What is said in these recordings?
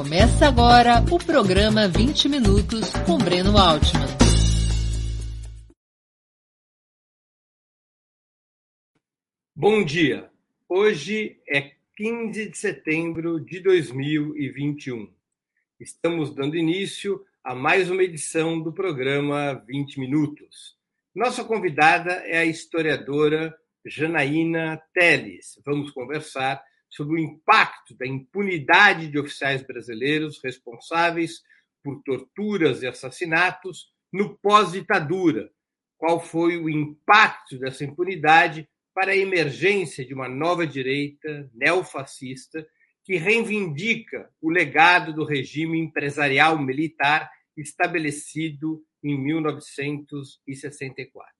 Começa agora o programa 20 Minutos com Breno Altman. Bom dia. Hoje é 15 de setembro de 2021. Estamos dando início a mais uma edição do programa 20 Minutos. Nossa convidada é a historiadora Janaína Teles. Vamos conversar sobre o impacto da impunidade de oficiais brasileiros responsáveis por torturas e assassinatos no pós-ditadura. Qual foi o impacto dessa impunidade para a emergência de uma nova direita neofascista que reivindica o legado do regime empresarial militar estabelecido em 1964.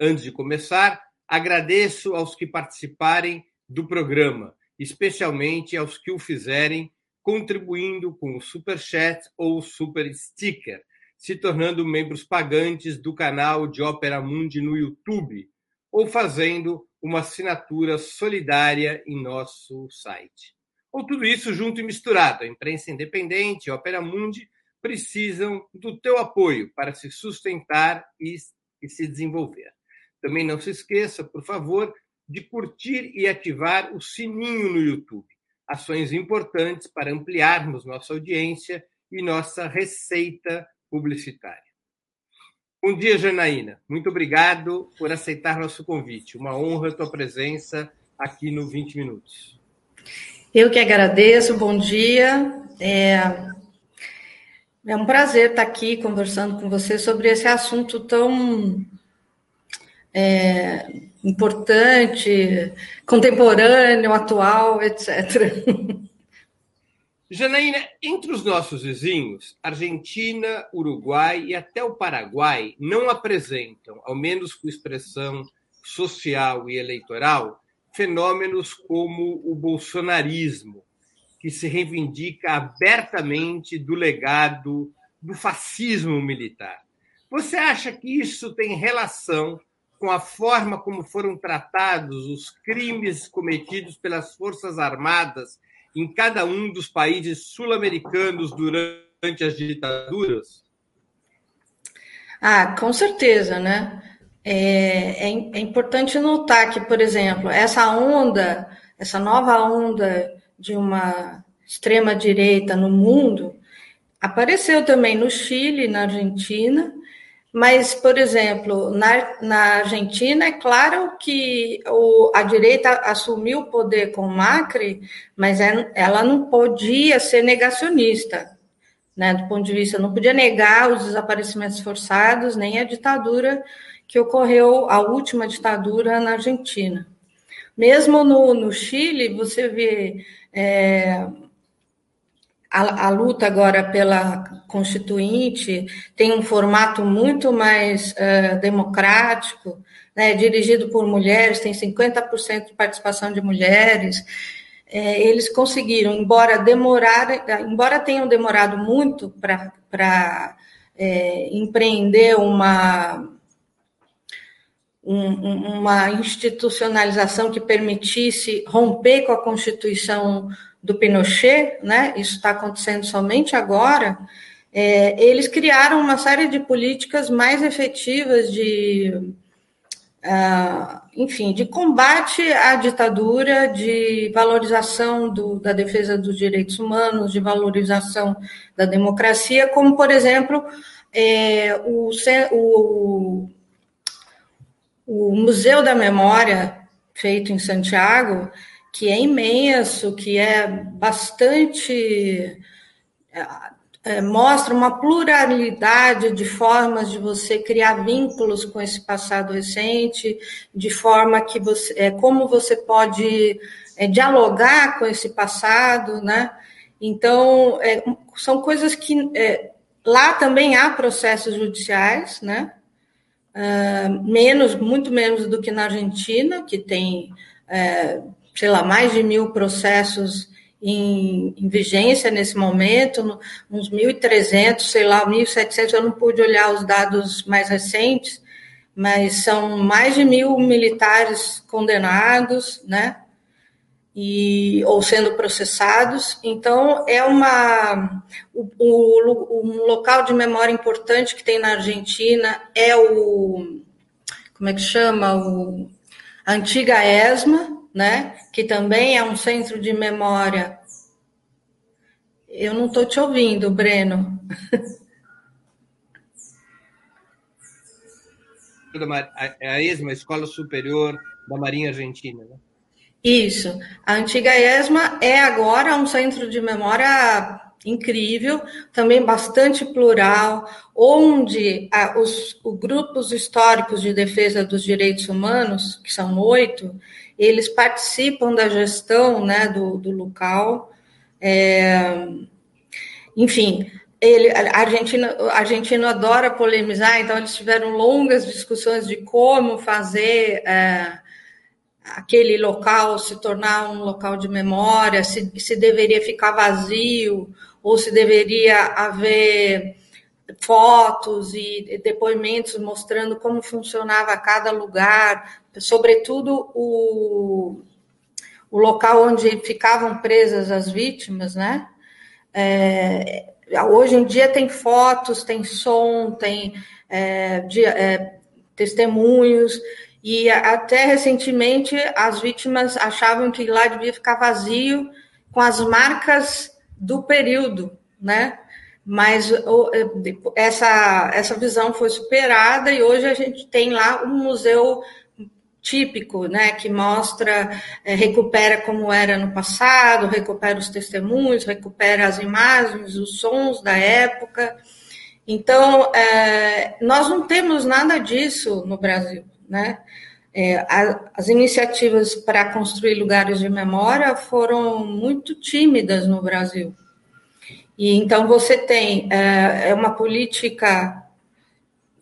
Antes de começar, agradeço aos que participarem do programa especialmente aos que o fizerem contribuindo com o Super Chat ou Super Sticker, se tornando membros pagantes do canal de Ópera Mundi no YouTube ou fazendo uma assinatura solidária em nosso site. Ou tudo isso junto e misturado. A imprensa independente e Ópera Mundi precisam do teu apoio para se sustentar e, e se desenvolver. Também não se esqueça, por favor, de curtir e ativar o sininho no YouTube. Ações importantes para ampliarmos nossa audiência e nossa receita publicitária. Bom dia, Janaína. Muito obrigado por aceitar nosso convite. Uma honra a tua presença aqui no 20 Minutos. Eu que agradeço, bom dia. É, é um prazer estar aqui conversando com você sobre esse assunto tão é, importante, contemporâneo, atual, etc. Janaína, entre os nossos vizinhos, Argentina, Uruguai e até o Paraguai não apresentam, ao menos com expressão social e eleitoral, fenômenos como o bolsonarismo, que se reivindica abertamente do legado do fascismo militar. Você acha que isso tem relação com a forma como foram tratados os crimes cometidos pelas Forças Armadas em cada um dos países sul-americanos durante as ditaduras? Ah, com certeza, né? É, é, é importante notar que, por exemplo, essa onda, essa nova onda de uma extrema-direita no mundo, apareceu também no Chile, na Argentina, mas, por exemplo, na, na Argentina, é claro que o, a direita assumiu o poder com Macri, mas é, ela não podia ser negacionista, né? Do ponto de vista, não podia negar os desaparecimentos forçados, nem a ditadura que ocorreu, a última ditadura na Argentina. Mesmo no, no Chile, você vê é, a, a, luta agora pela Constituinte tem um formato muito mais uh, democrático, né, dirigido por mulheres, tem 50% de participação de mulheres. É, eles conseguiram, embora demorar, embora tenham demorado muito para é, empreender uma um, uma institucionalização que permitisse romper com a Constituição do Pinochet, né? Isso está acontecendo somente agora. É, eles criaram uma série de políticas mais efetivas de, uh, enfim, de combate à ditadura, de valorização do, da defesa dos direitos humanos, de valorização da democracia, como, por exemplo, é, o, o, o Museu da Memória, feito em Santiago, que é imenso, que é bastante. É, é, mostra uma pluralidade de formas de você criar vínculos com esse passado recente, de forma que você. É, como você pode é, dialogar com esse passado, né? Então, é, são coisas que. É, lá também há processos judiciais, né? Uh, menos, muito menos do que na Argentina, que tem sei lá, mais de mil processos em, em vigência nesse momento, uns 1.300, sei lá, 1.700, eu não pude olhar os dados mais recentes, mas são mais de mil militares condenados, né? e, ou sendo processados. Então, é uma. O, o, um local de memória importante que tem na Argentina é o. Como é que chama? O, a antiga ESMA, né? que também é um centro de memória. Eu não estou te ouvindo, Breno. A ESMA, Escola Superior da Marinha Argentina, né? Isso. A antiga ESMA é agora um centro de memória incrível, também bastante plural, onde ah, os, os, grupos históricos de defesa dos direitos humanos, que são oito, eles participam da gestão né, do, do local. É, enfim, ele, a Argentina, a Argentina adora polemizar, então eles tiveram longas discussões de como fazer. É, aquele local se tornar um local de memória, se, se deveria ficar vazio, ou se deveria haver fotos e depoimentos mostrando como funcionava cada lugar, sobretudo o, o local onde ficavam presas as vítimas, né? É, hoje em dia tem fotos, tem som, tem é, de, é, testemunhos, e até recentemente as vítimas achavam que lá devia ficar vazio com as marcas do período, né? Mas essa, essa visão foi superada e hoje a gente tem lá um museu típico, né, que mostra, é, recupera como era no passado, recupera os testemunhos, recupera as imagens, os sons da época. Então, é, nós não temos nada disso no Brasil né? É, a, as iniciativas para construir lugares de memória foram muito tímidas no Brasil. E então você tem é, é uma política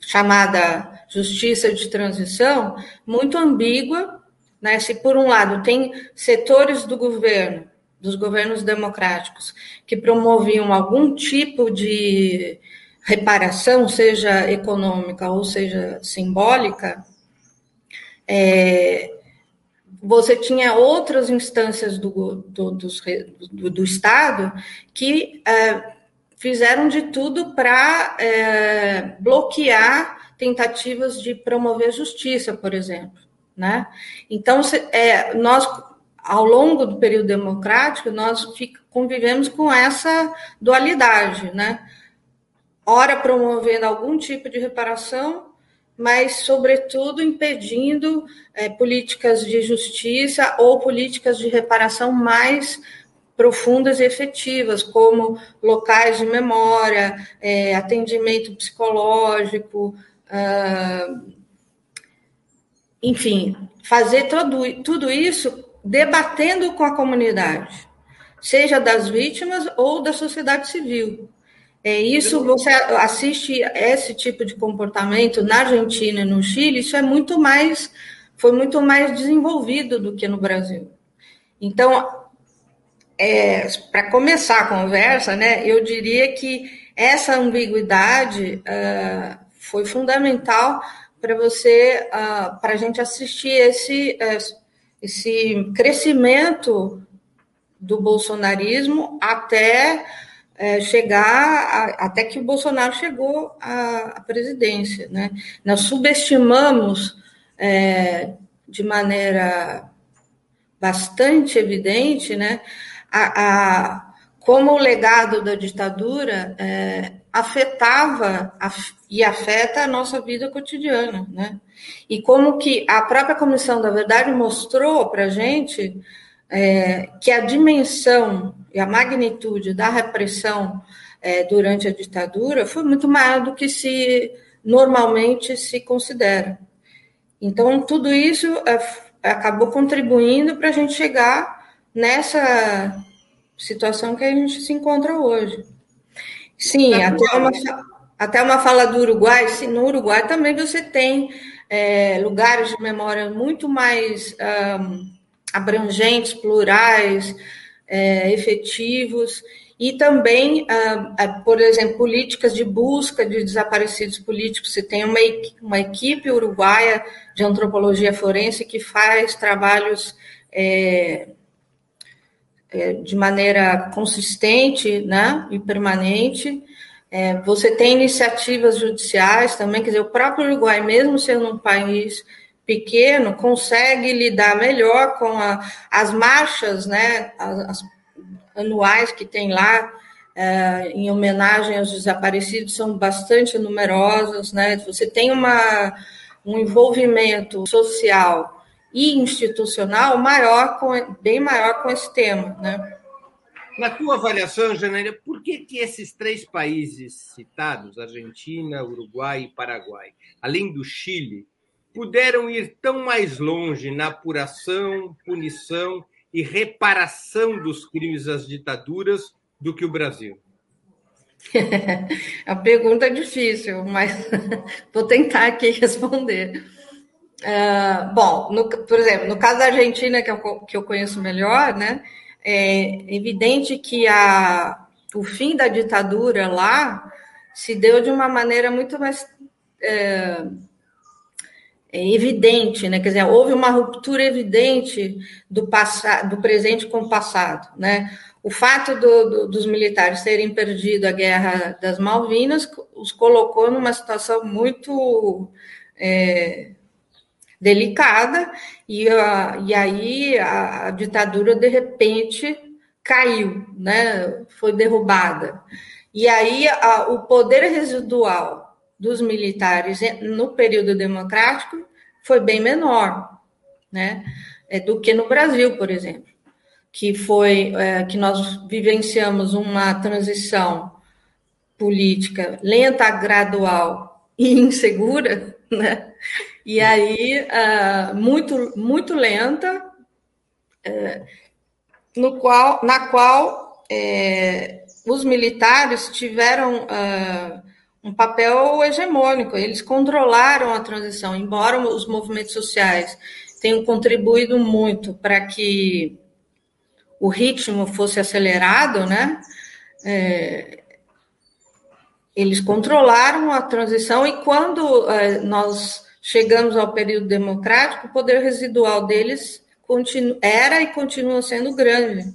chamada justiça de transição muito ambígua, né? Se por um lado tem setores do governo, dos governos democráticos, que promoviam algum tipo de reparação, seja econômica ou seja simbólica, é, você tinha outras instâncias do, do, do, do Estado que é, fizeram de tudo para é, bloquear tentativas de promover justiça, por exemplo. Né? Então, é, nós, ao longo do período democrático, nós fica, convivemos com essa dualidade, né? Ora promovendo algum tipo de reparação, mas, sobretudo, impedindo é, políticas de justiça ou políticas de reparação mais profundas e efetivas, como locais de memória, é, atendimento psicológico, ah, enfim, fazer tudo, tudo isso debatendo com a comunidade, seja das vítimas ou da sociedade civil. É isso, você assiste esse tipo de comportamento na Argentina e no Chile, isso é muito mais, foi muito mais desenvolvido do que no Brasil. Então, é, para começar a conversa, né, eu diria que essa ambiguidade uh, foi fundamental para você, uh, para a gente assistir esse, uh, esse crescimento do bolsonarismo até é, chegar a, até que o Bolsonaro chegou à, à presidência. Né? Nós subestimamos é, de maneira bastante evidente né, a, a, como o legado da ditadura é, afetava e afeta a nossa vida cotidiana. Né? E como que a própria Comissão da Verdade mostrou para a gente é, que a dimensão e a magnitude da repressão é, durante a ditadura foi muito maior do que se normalmente se considera. Então, tudo isso é, acabou contribuindo para a gente chegar nessa situação que a gente se encontra hoje. Sim, até uma, até uma fala do Uruguai, sim, no Uruguai também você tem é, lugares de memória muito mais. Um, abrangentes, plurais, é, efetivos, e também, ah, por exemplo, políticas de busca de desaparecidos políticos. Você tem uma, uma equipe uruguaia de antropologia forense que faz trabalhos é, é, de maneira consistente né, e permanente. É, você tem iniciativas judiciais também, quer dizer, o próprio Uruguai, mesmo sendo um país pequeno, consegue lidar melhor com a, as marchas né, as, as anuais que tem lá, é, em homenagem aos desaparecidos, são bastante numerosas. Né? Você tem uma, um envolvimento social e institucional maior, com, bem maior com esse tema. Né? Na tua avaliação, Janeiro, por que, que esses três países citados, Argentina, Uruguai e Paraguai, além do Chile, puderam ir tão mais longe na apuração, punição e reparação dos crimes das ditaduras do que o Brasil? A pergunta é difícil, mas vou tentar aqui responder. Uh, bom, no, por exemplo, no caso da Argentina, que eu, que eu conheço melhor, né, é evidente que a, o fim da ditadura lá se deu de uma maneira muito mais é, é evidente, né? Quer dizer, houve uma ruptura evidente do passado, do presente com o passado, né? O fato do, do, dos militares terem perdido a guerra das Malvinas os colocou numa situação muito é, delicada, e, a, e aí a, a, ditadura, de repente, caiu, né? foi derrubada. E aí a, o poder residual dos militares no período democrático foi bem menor né? É, do que no Brasil, por exemplo que foi é, que nós vivenciamos uma transição política lenta, gradual e insegura, né? E aí uh, muito muito lenta, uh, no qual na qual é, os militares tiveram uh, um papel hegemônico. Eles controlaram a transição, embora os movimentos sociais tenham contribuído muito para que o ritmo fosse acelerado, né? É, eles controlaram a transição e quando é, nós chegamos ao período democrático, o poder residual deles continu, era e continua sendo grande.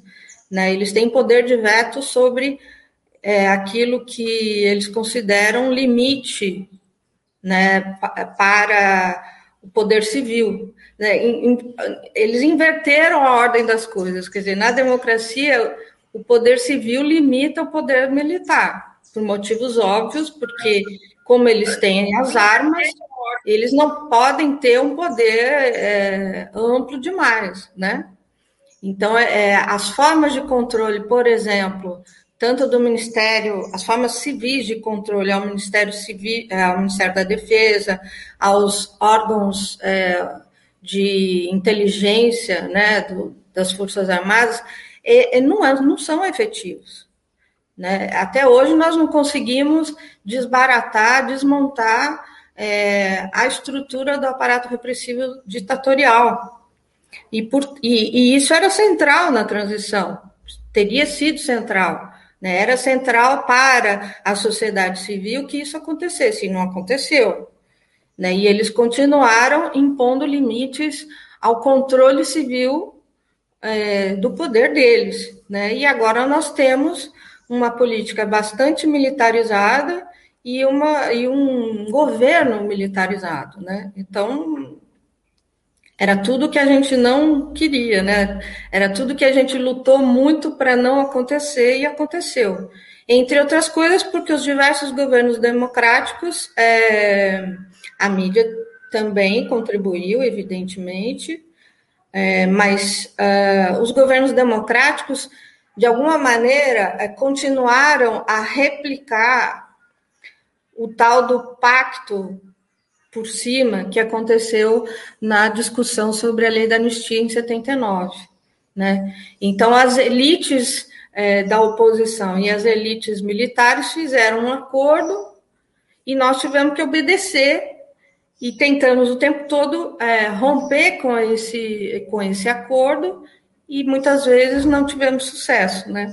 Né? Eles têm poder de veto sobre é, aquilo que eles consideram limite né, para o poder civil. Né? Eles inverteram a ordem das coisas, quer dizer, na democracia, o poder civil limita o poder militar, por motivos óbvios, porque, como eles têm as armas, eles não podem ter um poder é, amplo demais, né? Então, é, as formas de controle, por exemplo, tanto do Ministério, as formas civis de controle ao Ministério Civil, é, ao Ministério da Defesa, aos órgãos é, de inteligência né, do, das Forças Armadas, é, não, é, não são efetivos. Né? Até hoje nós não conseguimos desbaratar, desmontar é, a estrutura do aparato repressivo ditatorial. E, por, e, e isso era central na transição, teria sido central. Né? Era central para a sociedade civil que isso acontecesse, e não aconteceu. Né? E eles continuaram impondo limites ao controle civil é, do poder deles. Né? E agora nós temos uma política bastante militarizada e, uma, e um governo militarizado. Né? Então, era tudo que a gente não queria, né? Era tudo que a gente lutou muito para não acontecer e aconteceu. Entre outras coisas, porque os diversos governos democráticos, é, a mídia também contribuiu, evidentemente, é, mas uh, os governos democráticos, de alguma maneira, é, continuaram a replicar o tal do pacto por cima que aconteceu na discussão sobre a lei da anistia em 79. Né? Então, as elites é, da oposição e as elites militares fizeram um acordo e nós tivemos que obedecer e tentamos o tempo todo é, romper com esse, com esse acordo e muitas vezes não tivemos sucesso, né?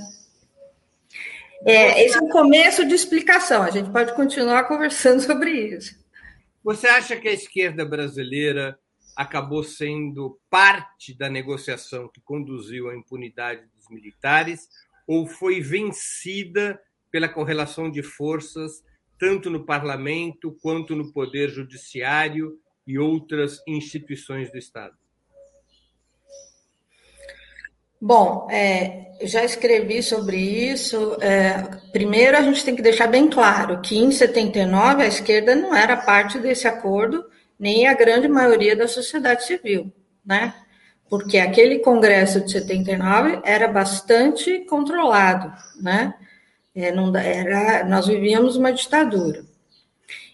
É, esse é o começo de explicação, a gente pode continuar conversando sobre isso. Você acha que a esquerda brasileira acabou sendo parte da negociação que conduziu à impunidade dos militares ou foi vencida pela correlação de forças tanto no parlamento quanto no poder judiciário e outras instituições do Estado? Bom, é, já escrevi sobre isso. É, primeiro, a gente tem que deixar bem claro que em 79 a esquerda não era parte desse acordo, nem a grande maioria da sociedade civil, né? Porque aquele Congresso de 79 era bastante controlado, né? É, não, era, nós vivíamos uma ditadura.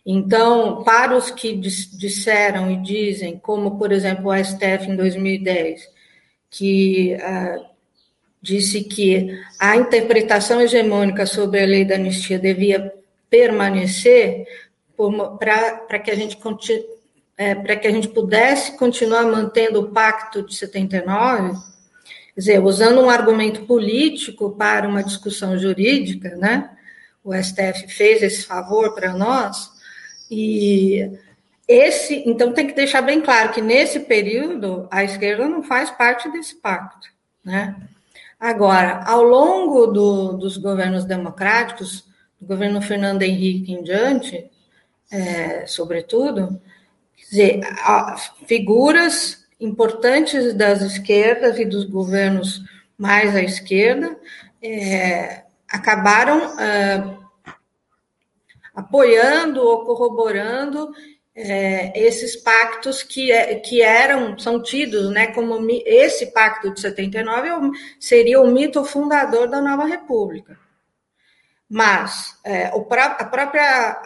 Então, para os que disseram e dizem, como por exemplo o STF em 2010, que uh, disse que a interpretação hegemônica sobre a lei da anistia devia permanecer para que a gente é, para que a gente pudesse continuar mantendo o pacto de 79, quer dizer, usando um argumento político para uma discussão jurídica, né? O STF fez esse favor para nós e esse, então tem que deixar bem claro que nesse período a esquerda não faz parte desse pacto, né? Agora, ao longo do, dos governos democráticos, do governo Fernando Henrique em diante, é, sobretudo, dizer, figuras importantes das esquerdas e dos governos mais à esquerda é, acabaram é, apoiando ou corroborando é, esses pactos que, é, que eram, são tidos né, como esse pacto de 79 é seria o mito fundador da nova república. Mas é, o, a própria.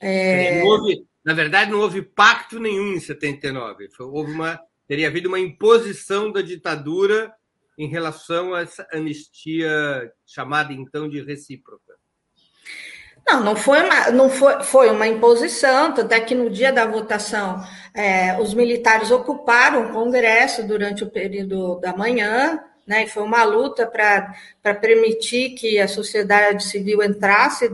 É, houve, na verdade, não houve pacto nenhum em 79. Houve uma, teria havido uma imposição da ditadura em relação a essa anistia chamada então de recíproca. Não, não foi uma, não foi, foi uma imposição, tanto é que no dia da votação é, os militares ocuparam o Congresso durante o período da manhã, né, e foi uma luta para permitir que a sociedade civil entrasse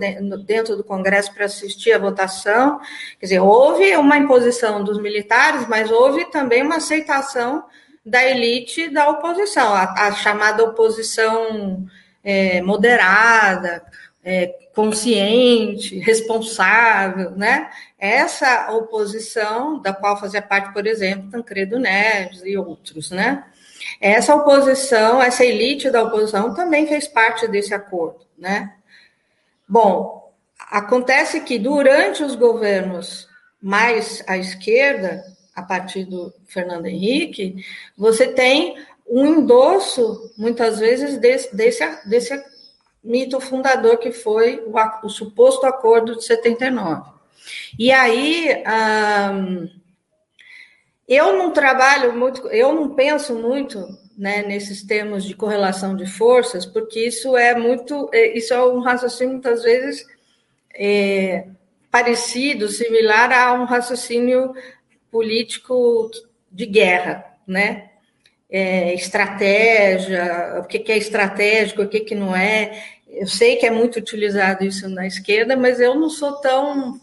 dentro do Congresso para assistir à votação. Quer dizer, houve uma imposição dos militares, mas houve também uma aceitação da elite da oposição, a, a chamada oposição é, moderada, é, consciente, responsável, né? Essa oposição, da qual fazia parte, por exemplo, Tancredo Neves e outros, né? Essa oposição, essa elite da oposição também fez parte desse acordo, né? Bom, acontece que durante os governos mais à esquerda, a partir do Fernando Henrique, você tem um endosso, muitas vezes, desse, desse, desse mito fundador que foi o, o suposto acordo de 79. E aí, eu não trabalho muito, eu não penso muito né, nesses termos de correlação de forças, porque isso é muito, é, isso é um raciocínio muitas vezes é, parecido, similar a um raciocínio político de guerra, né? É, estratégia, o que, que é estratégico, o que, que não é. Eu sei que é muito utilizado isso na esquerda, mas eu não sou tão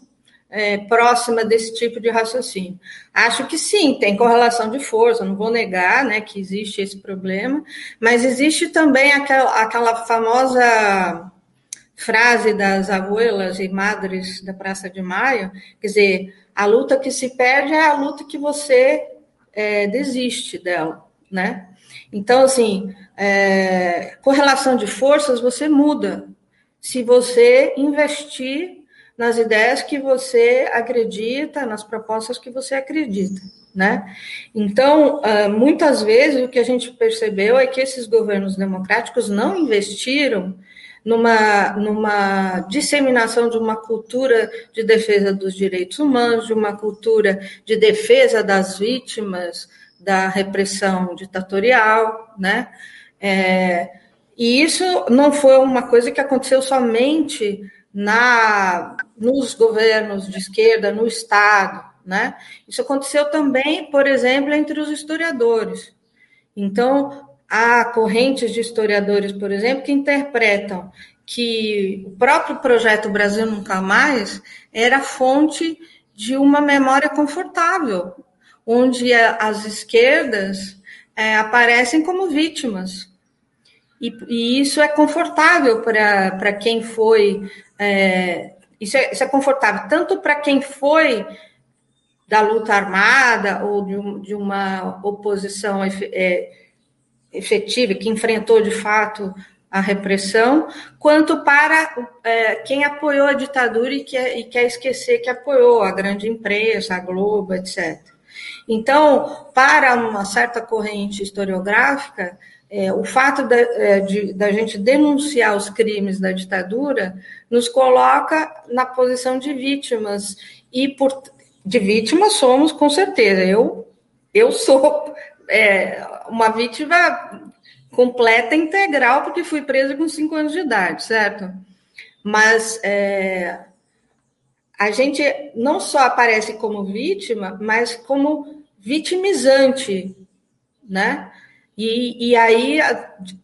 é, próxima desse tipo de raciocínio. Acho que sim, tem correlação de força, não vou negar né, que existe esse problema, mas existe também aquela, aquela famosa frase das abuelas e madres da Praça de Maio, quer dizer, a luta que se perde é a luta que você é, desiste dela, né? Então, assim, é, correlação de forças você muda se você investir nas ideias que você acredita, nas propostas que você acredita, né? Então, é, muitas vezes o que a gente percebeu é que esses governos democráticos não investiram numa, numa disseminação de uma cultura de defesa dos direitos humanos, de uma cultura de defesa das vítimas, da repressão ditatorial, né? É, e isso não foi uma coisa que aconteceu somente na nos governos de esquerda, no Estado, né? Isso aconteceu também, por exemplo, entre os historiadores. Então, há correntes de historiadores, por exemplo, que interpretam que o próprio projeto Brasil Nunca Mais era fonte de uma memória confortável onde as esquerdas é, aparecem como vítimas. E, e, isso é confortável para quem foi. É, isso, é, isso é confortável tanto para quem foi da luta armada ou de, um, de uma oposição é, efetiva, que enfrentou de fato a repressão, quanto para é, quem apoiou a ditadura e quer, e quer esquecer que apoiou a grande imprensa, a Globo, etc. Então, para uma certa corrente historiográfica, é, o fato da, é, de, gente denunciar os crimes da ditadura nos coloca na posição de vítimas e por de vítimas somos com certeza. Eu eu sou é, uma vítima completa, integral, porque fui presa com cinco anos de idade, certo? Mas é, a gente não só aparece como vítima, mas como vitimizante, né? E, e aí,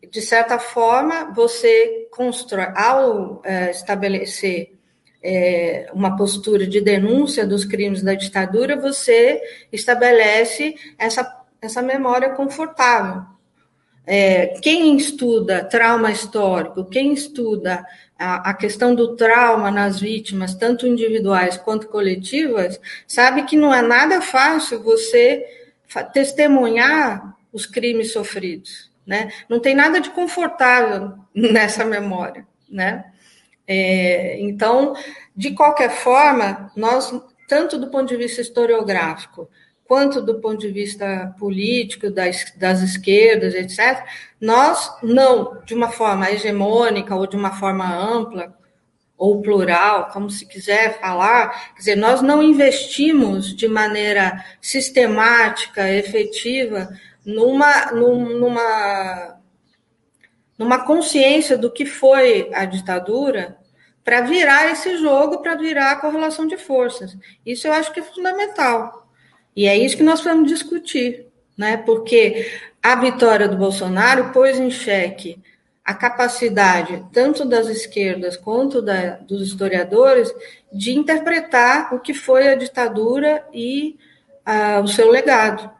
de certa forma, você constrói, ao é, estabelecer é, uma postura de denúncia dos crimes da ditadura, você estabelece essa, essa memória confortável. É, quem estuda trauma histórico, quem estuda a, a, questão do trauma nas vítimas, tanto individuais quanto coletivas, sabe que não é nada fácil você testemunhar os crimes sofridos, né? Não tem nada de confortável nessa memória, né? É, então, de qualquer forma, nós, tanto do ponto de vista historiográfico, quanto do ponto de vista político, das, das esquerdas, etc., nós não, de uma forma hegemônica ou de uma forma ampla, ou plural, como se quiser falar, quer dizer, nós não investimos de maneira sistemática, efetiva, numa, numa, numa consciência do que foi a ditadura para virar esse jogo, para virar a correlação de forças. Isso eu acho que é fundamental. E é isso que nós vamos discutir, né? Porque a vitória do Bolsonaro pôs em xeque a capacidade, tanto das esquerdas quanto da, dos historiadores, de interpretar o que foi a ditadura e uh, o seu legado.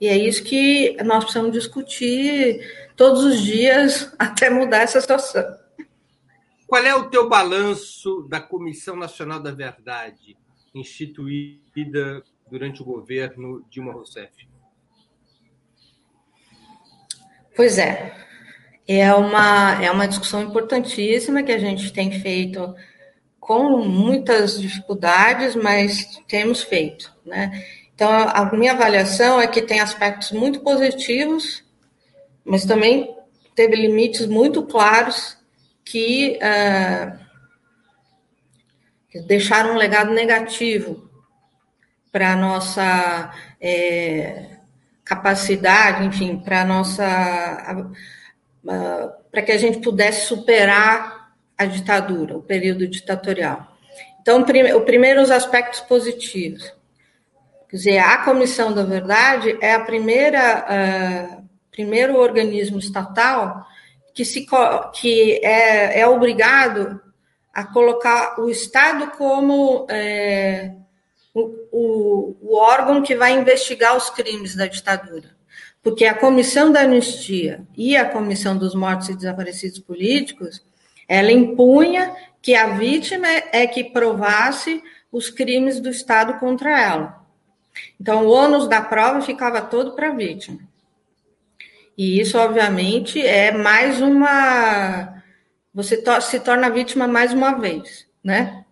E é isso que nós precisamos discutir todos os dias até mudar essa situação. Qual é o teu balanço da Comissão Nacional da Verdade, instituída durante o governo Dilma Rousseff? Pois é, é uma, é uma discussão importantíssima que a gente tem feito com muitas dificuldades, mas temos feito, né? Então, a minha avaliação é que tem aspectos muito positivos, mas também teve limites muito claros que uh, deixaram um legado negativo para a nossa é, capacidade, enfim, para nossa. Para que a gente pudesse superar a ditadura, o período ditatorial. Então, o primeiro, os aspectos positivos. Quer dizer, a Comissão da Verdade é a primeira, uh, primeiro organismo estatal que, se, que é, é obrigado a colocar o Estado como é, o, o, órgão que vai investigar os crimes da ditadura. Porque a Comissão da Anistia e a Comissão dos Mortos e Desaparecidos Políticos, ela impunha que a vítima é que provasse os crimes do Estado contra ela. Então, o ônus da prova ficava todo para a vítima. E isso, obviamente, é mais uma. Você se torna vítima mais uma vez, né?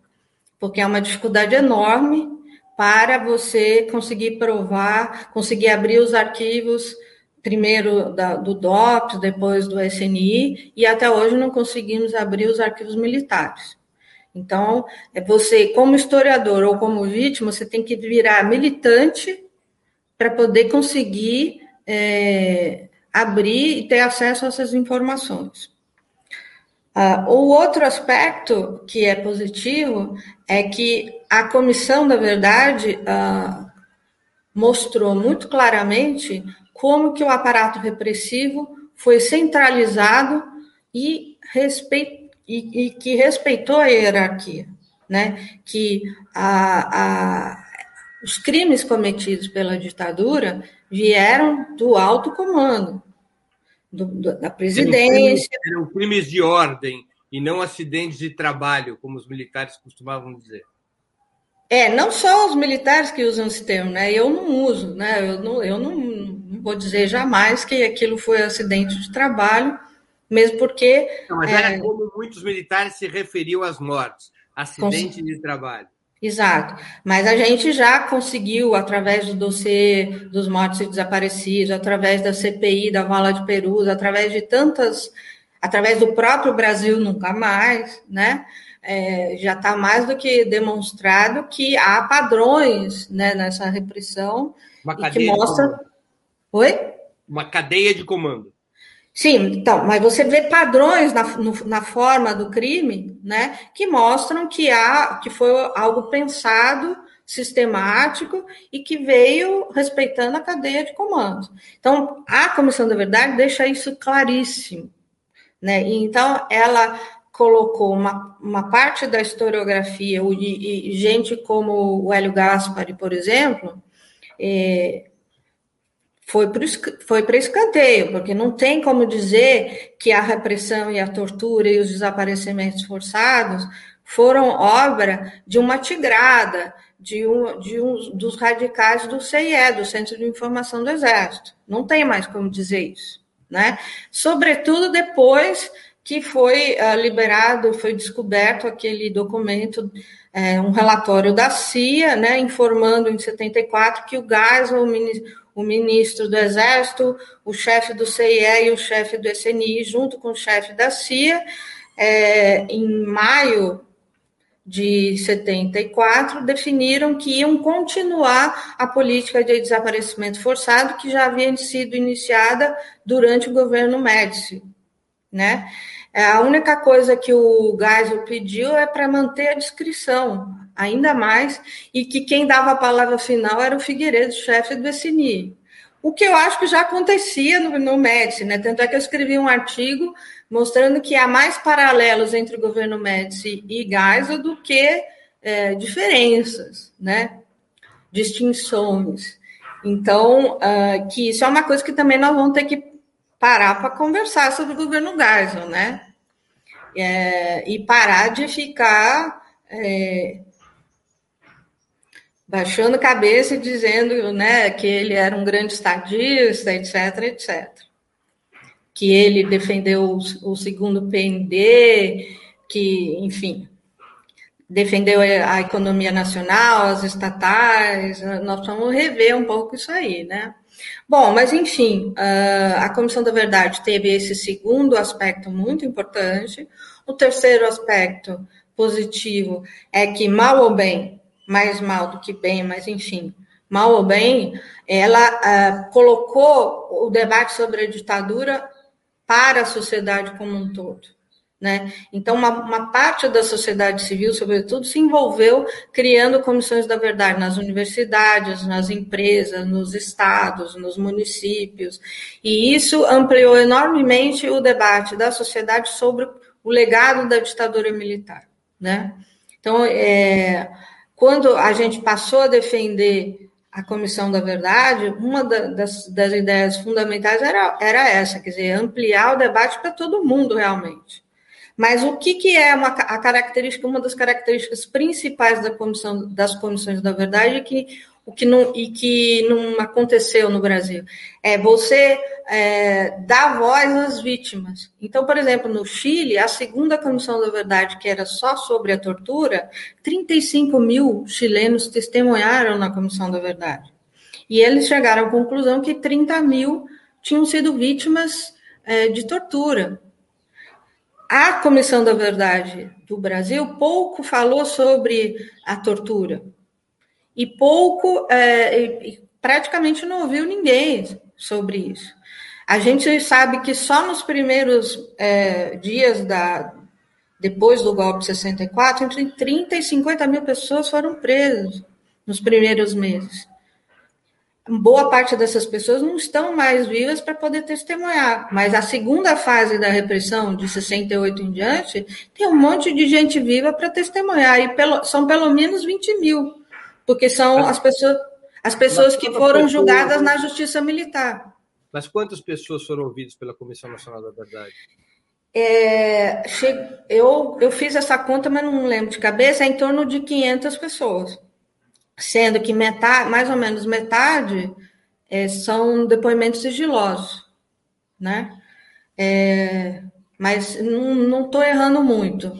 Porque é uma dificuldade enorme para você conseguir provar, conseguir abrir os arquivos, primeiro da, do DOPS, depois do SNI, e até hoje não conseguimos abrir os arquivos militares. Então, é você, como historiador ou como vítima, você tem que virar militante para poder conseguir é, abrir e ter acesso a essas informações. Uh, o outro aspecto que é positivo é que a Comissão da Verdade uh, mostrou muito claramente como que o aparato repressivo foi centralizado e, respeit, e, e que respeitou a hierarquia, né? Que a, a, os crimes cometidos pela ditadura vieram do alto comando, do, do, da presidência. Eram crimes de ordem e não acidentes de trabalho, como os militares costumavam dizer. É, não só os militares que usam esse termo, né? Eu não uso, né? Eu não, eu não, não vou dizer jamais que aquilo foi acidente de trabalho, mesmo porque. Não, mas era é, como muitos militares se referiam às mortes, acidente de trabalho. Exato. Mas a gente já conseguiu, através do dossiê dos mortos e desaparecidos, através da CPI da Vala de Perus, através de tantas, através do próprio Brasil Nunca Mais, né? É, já está mais do que demonstrado que há padrões né, nessa repressão Uma e que mostra. Oi? Uma cadeia de comando. Sim, então, mas você vê padrões na, no, na forma do crime, né, que mostram que há, que foi algo pensado, sistemático e que veio respeitando a cadeia de comando. Então, a Comissão da Verdade deixa isso claríssimo, né? E, então, ela colocou uma, uma parte da historiografia, e, e gente como o Hélio Gaspari, por exemplo, é, foi para escanteio, porque não tem como dizer que a repressão e a tortura e os desaparecimentos forçados foram obra de uma tigrada, de um, de um dos radicais do CIE, do Centro de Informação do Exército. Não tem mais como dizer isso. Né? Sobretudo depois que foi uh, liberado, foi descoberto aquele documento, é, um relatório da CIA, né, informando em 74 que o gás, o, o ministro do Exército, o chefe do CIE e o chefe do SNI, junto com o chefe da CIA, é, em maio de 74, definiram que iam continuar a política de desaparecimento forçado que já havia sido iniciada durante o governo Médici, né? É, a única coisa que o Geisel pediu é para manter a descrição, ainda mais, e que quem dava a palavra final era o Figueiredo, chefe do SNI. O que eu acho que já acontecia no, no Médici, né? Tanto é que eu escrevi um artigo mostrando que há mais paralelos entre o governo Médici e Geisel do que é, diferenças, né? Distinções. Então, uh, que isso é uma coisa que também nós vamos ter que parar para conversar sobre o governo Geisel, né? É, e parar de ficar é, baixando a cabeça e dizendo né, que ele era um grande estadista, etc, etc. Que ele defendeu o, o segundo PND, que, enfim, defendeu a economia nacional, as estatais, nós vamos rever um pouco isso aí, né? Bom, mas enfim, a Comissão da Verdade teve esse segundo aspecto muito importante. O terceiro aspecto positivo é que, mal ou bem, mais mal do que bem, mas enfim, mal ou bem, ela uh, colocou o debate sobre a ditadura para a sociedade como um todo. Né? Então, uma, uma, parte da sociedade civil, sobretudo, se envolveu criando comissões da verdade nas universidades, nas empresas, nos estados, nos municípios, e isso ampliou enormemente o debate da sociedade sobre o legado da ditadura militar. Né? Então, é, quando a gente passou a defender a Comissão da Verdade, uma das, das ideias fundamentais era, era essa, quer dizer, ampliar o debate para todo mundo realmente. Mas o que, que é uma, a característica, uma das características principais da comissão, das comissões da verdade é que o que não, e que não aconteceu no Brasil. É você é, dar voz às vítimas. Então, por exemplo, no Chile, a segunda comissão da verdade, que era só sobre a tortura, 35 mil chilenos testemunharam na comissão da verdade. E eles chegaram à conclusão que 30 mil tinham sido vítimas é, de tortura a Comissão da Verdade do Brasil pouco falou sobre a tortura e pouco, é, praticamente não ouviu ninguém sobre isso. A gente sabe que só nos primeiros é, dias da depois do golpe de 64, entre 30 e 50 mil pessoas foram presas nos primeiros meses boa parte dessas pessoas não estão mais vivas para poder testemunhar. Mas a segunda fase da repressão, de 68 em diante, tem um monte de gente viva para testemunhar, e pelo, são pelo menos 20 mil porque são as pessoas, as pessoas que foram julgadas na justiça militar. Mas quantas pessoas foram ouvidas pela Comissão Nacional da Verdade? É, eu, eu fiz essa conta, mas não lembro de cabeça, é em torno de 500 pessoas. Sendo que metade, mais ou menos metade é, são depoimentos sigilosos, né? É, mas não estou errando muito.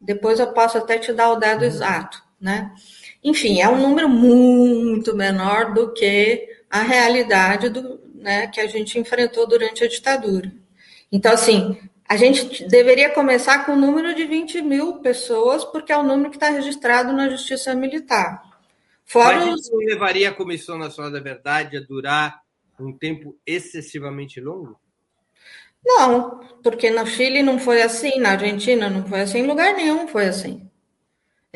Depois eu posso até te dar o dado uhum. exato, né? Enfim, é um número muito menor do que a realidade do, né, que a gente enfrentou durante a ditadura. Então, assim, a gente deveria começar com o número de 20 mil pessoas, porque é o número que está registrado na Justiça Militar. Fora Mas isso os... levaria a Comissão Nacional da Verdade a durar um tempo excessivamente longo? Não, porque no Chile não foi assim, na Argentina não foi assim, em lugar nenhum foi assim.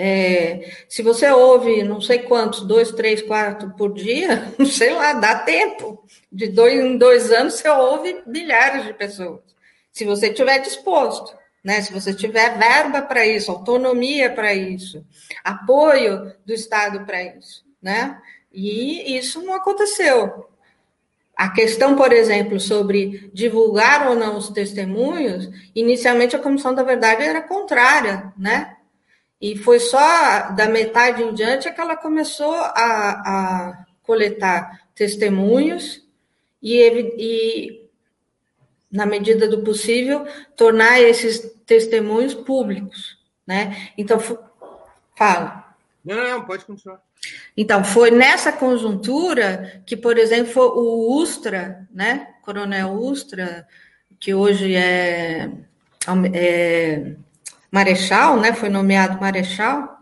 É, se você ouve não sei quantos, dois, três, quatro por dia, sei lá, dá tempo. De dois em dois anos você ouve milhares de pessoas. Se você estiver disposto, né? Se você tiver verba para isso, autonomia para isso, apoio do Estado para isso, né? E isso não aconteceu. A questão, por exemplo, sobre divulgar ou não os testemunhos, inicialmente a Comissão da Verdade era contrária, né? E foi só da metade em diante que ela começou a, a coletar testemunhos e, e, na medida do possível, tornar esses testemunhos públicos, né? Então, fala. Não, não, pode continuar. Então, foi nessa conjuntura que, por exemplo, o Ustra, né, Coronel Ustra, que hoje é, é marechal, né, foi nomeado marechal,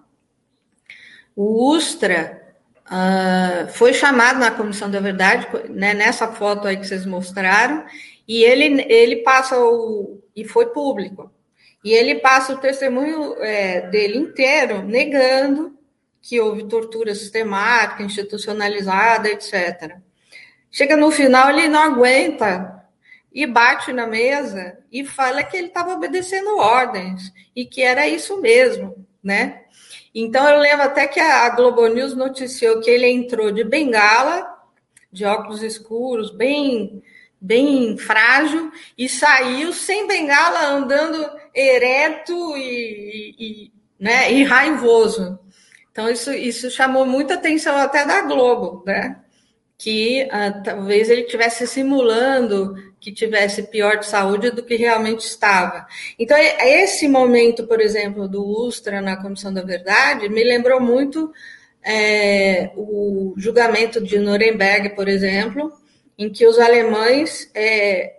o Ustra uh, foi chamado na Comissão da Verdade, né, nessa foto aí que vocês mostraram, e ele, ele passa o. e foi público. E ele passa o testemunho é, dele inteiro negando que houve tortura sistemática, institucionalizada, etc. Chega no final, ele não aguenta e bate na mesa e fala que ele estava obedecendo ordens e que era isso mesmo, né? Então eu lembro até que a Globo News noticiou que ele entrou de bengala, de óculos escuros, bem bem frágil e saiu sem bengala andando ereto e, e, né, e raivoso. Então, isso, isso chamou muita atenção até da Globo, né? Que ah, talvez ele estivesse simulando que tivesse pior de saúde do que realmente estava. Então, esse momento, por exemplo, do Ustra na Comissão da Verdade, me lembrou muito é, o julgamento de Nuremberg, por exemplo, em que os alemães é,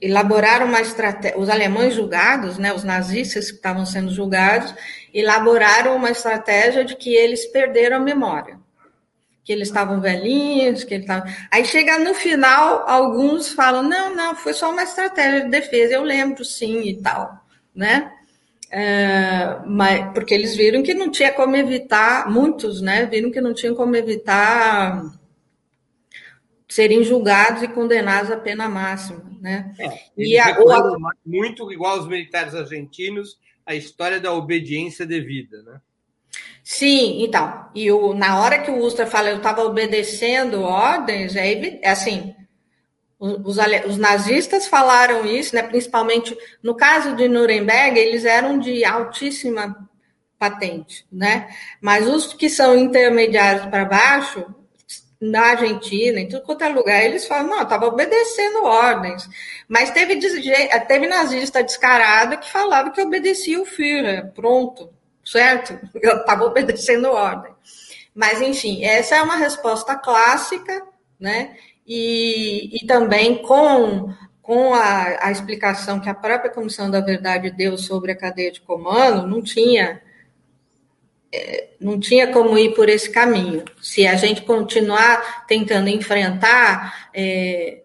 elaboraram uma estratégia, os alemães julgados, né, os nazistas que estavam sendo julgados, elaboraram uma estratégia de que eles perderam a memória, que eles estavam velhinhos, que eles estavam... Aí chega no final, alguns falam, não, não, foi só uma estratégia de defesa, eu lembro sim e tal, né? É, mas, porque eles viram que não tinha como evitar, muitos, né, viram que não tinham como evitar serem julgados e condenados à pena máxima, né? É, e a, a... muito igual aos militares argentinos a história da obediência devida, né? Sim, então, e o, na hora que o Ustra fala eu estava obedecendo ordens, é, é assim, os, os, nazistas falaram isso, né, principalmente no caso de Nuremberg, eles eram de altíssima patente, né? Mas os que são intermediários para baixo, na Argentina, em tudo quanto é lugar, eles falam, não, estava obedecendo ordens. Mas teve, teve nazista descarado que falava que obedecia o Führer, pronto, certo? Eu estava obedecendo ordem. Mas, enfim, essa é uma resposta clássica, né? E, e também com, com a, a explicação que a própria Comissão da Verdade deu sobre a cadeia de comando, não tinha não tinha como ir por esse caminho. Se a gente continuar tentando enfrentar, é,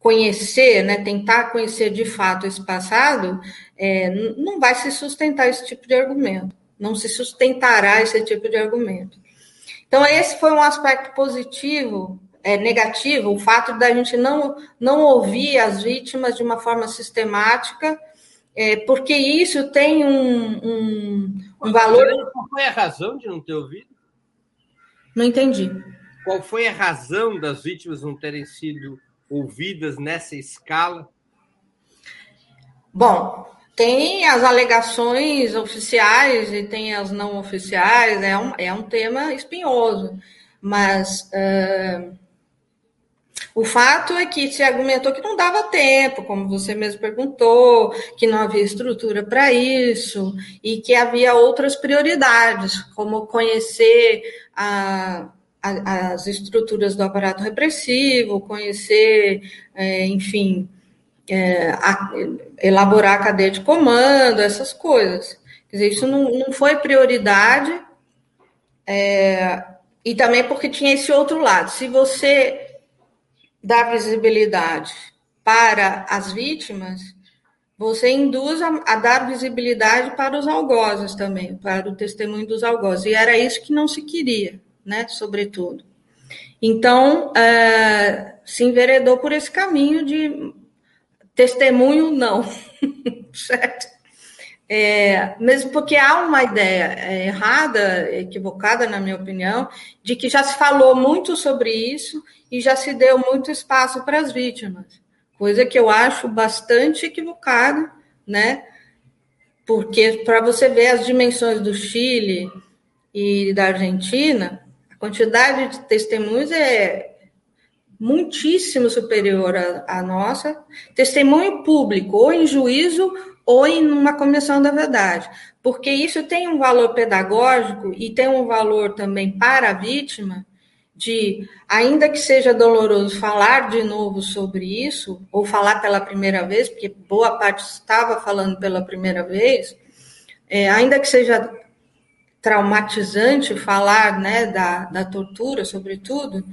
conhecer, né, tentar conhecer de fato esse passado, é, não vai se sustentar esse tipo de argumento, não se sustentará esse tipo de argumento. Então, esse foi um aspecto positivo, é, negativo, o fato da gente não, não ouvir as vítimas de uma forma sistemática é, porque isso tem um, um, um valor. Qual foi a razão de não ter ouvido? Não entendi. Qual foi a razão das vítimas não terem sido ouvidas nessa escala? Bom, tem as alegações oficiais e tem as não oficiais, é um, é um tema espinhoso, mas uh, o fato é que se argumentou que não dava tempo, como você mesmo perguntou, que não havia estrutura para isso e que havia outras prioridades, como conhecer a, as estruturas do aparato repressivo, conhecer, é, enfim, é, a, elaborar a cadeia de comando, essas coisas. Quer dizer, isso não, não foi prioridade, é, e também porque tinha esse outro lado. Se você dá visibilidade para as vítimas, você induz a, a, dar visibilidade para os algozes também, para o testemunho dos algozes. E era isso que não se queria, né? Sobretudo. Então, é, se enveredou por esse caminho de testemunho não, certo? É, mesmo porque há uma ideia é, errada, equivocada, na minha opinião, de que já se falou muito sobre isso e já se deu muito espaço para as vítimas, coisa que eu acho bastante equivocada, né? Porque para você ver as dimensões do Chile e da Argentina, quantidade de testemunhos é muitíssimo superior à, à nossa. Testemunho público, ou em juízo, ou em uma comissão da verdade, porque isso tem um valor pedagógico e tem um valor também para a vítima, de, ainda que seja doloroso falar de novo sobre isso, ou falar pela primeira vez, porque boa parte estava falando pela primeira vez, é, ainda que seja traumatizante falar né, da, da tortura, sobretudo,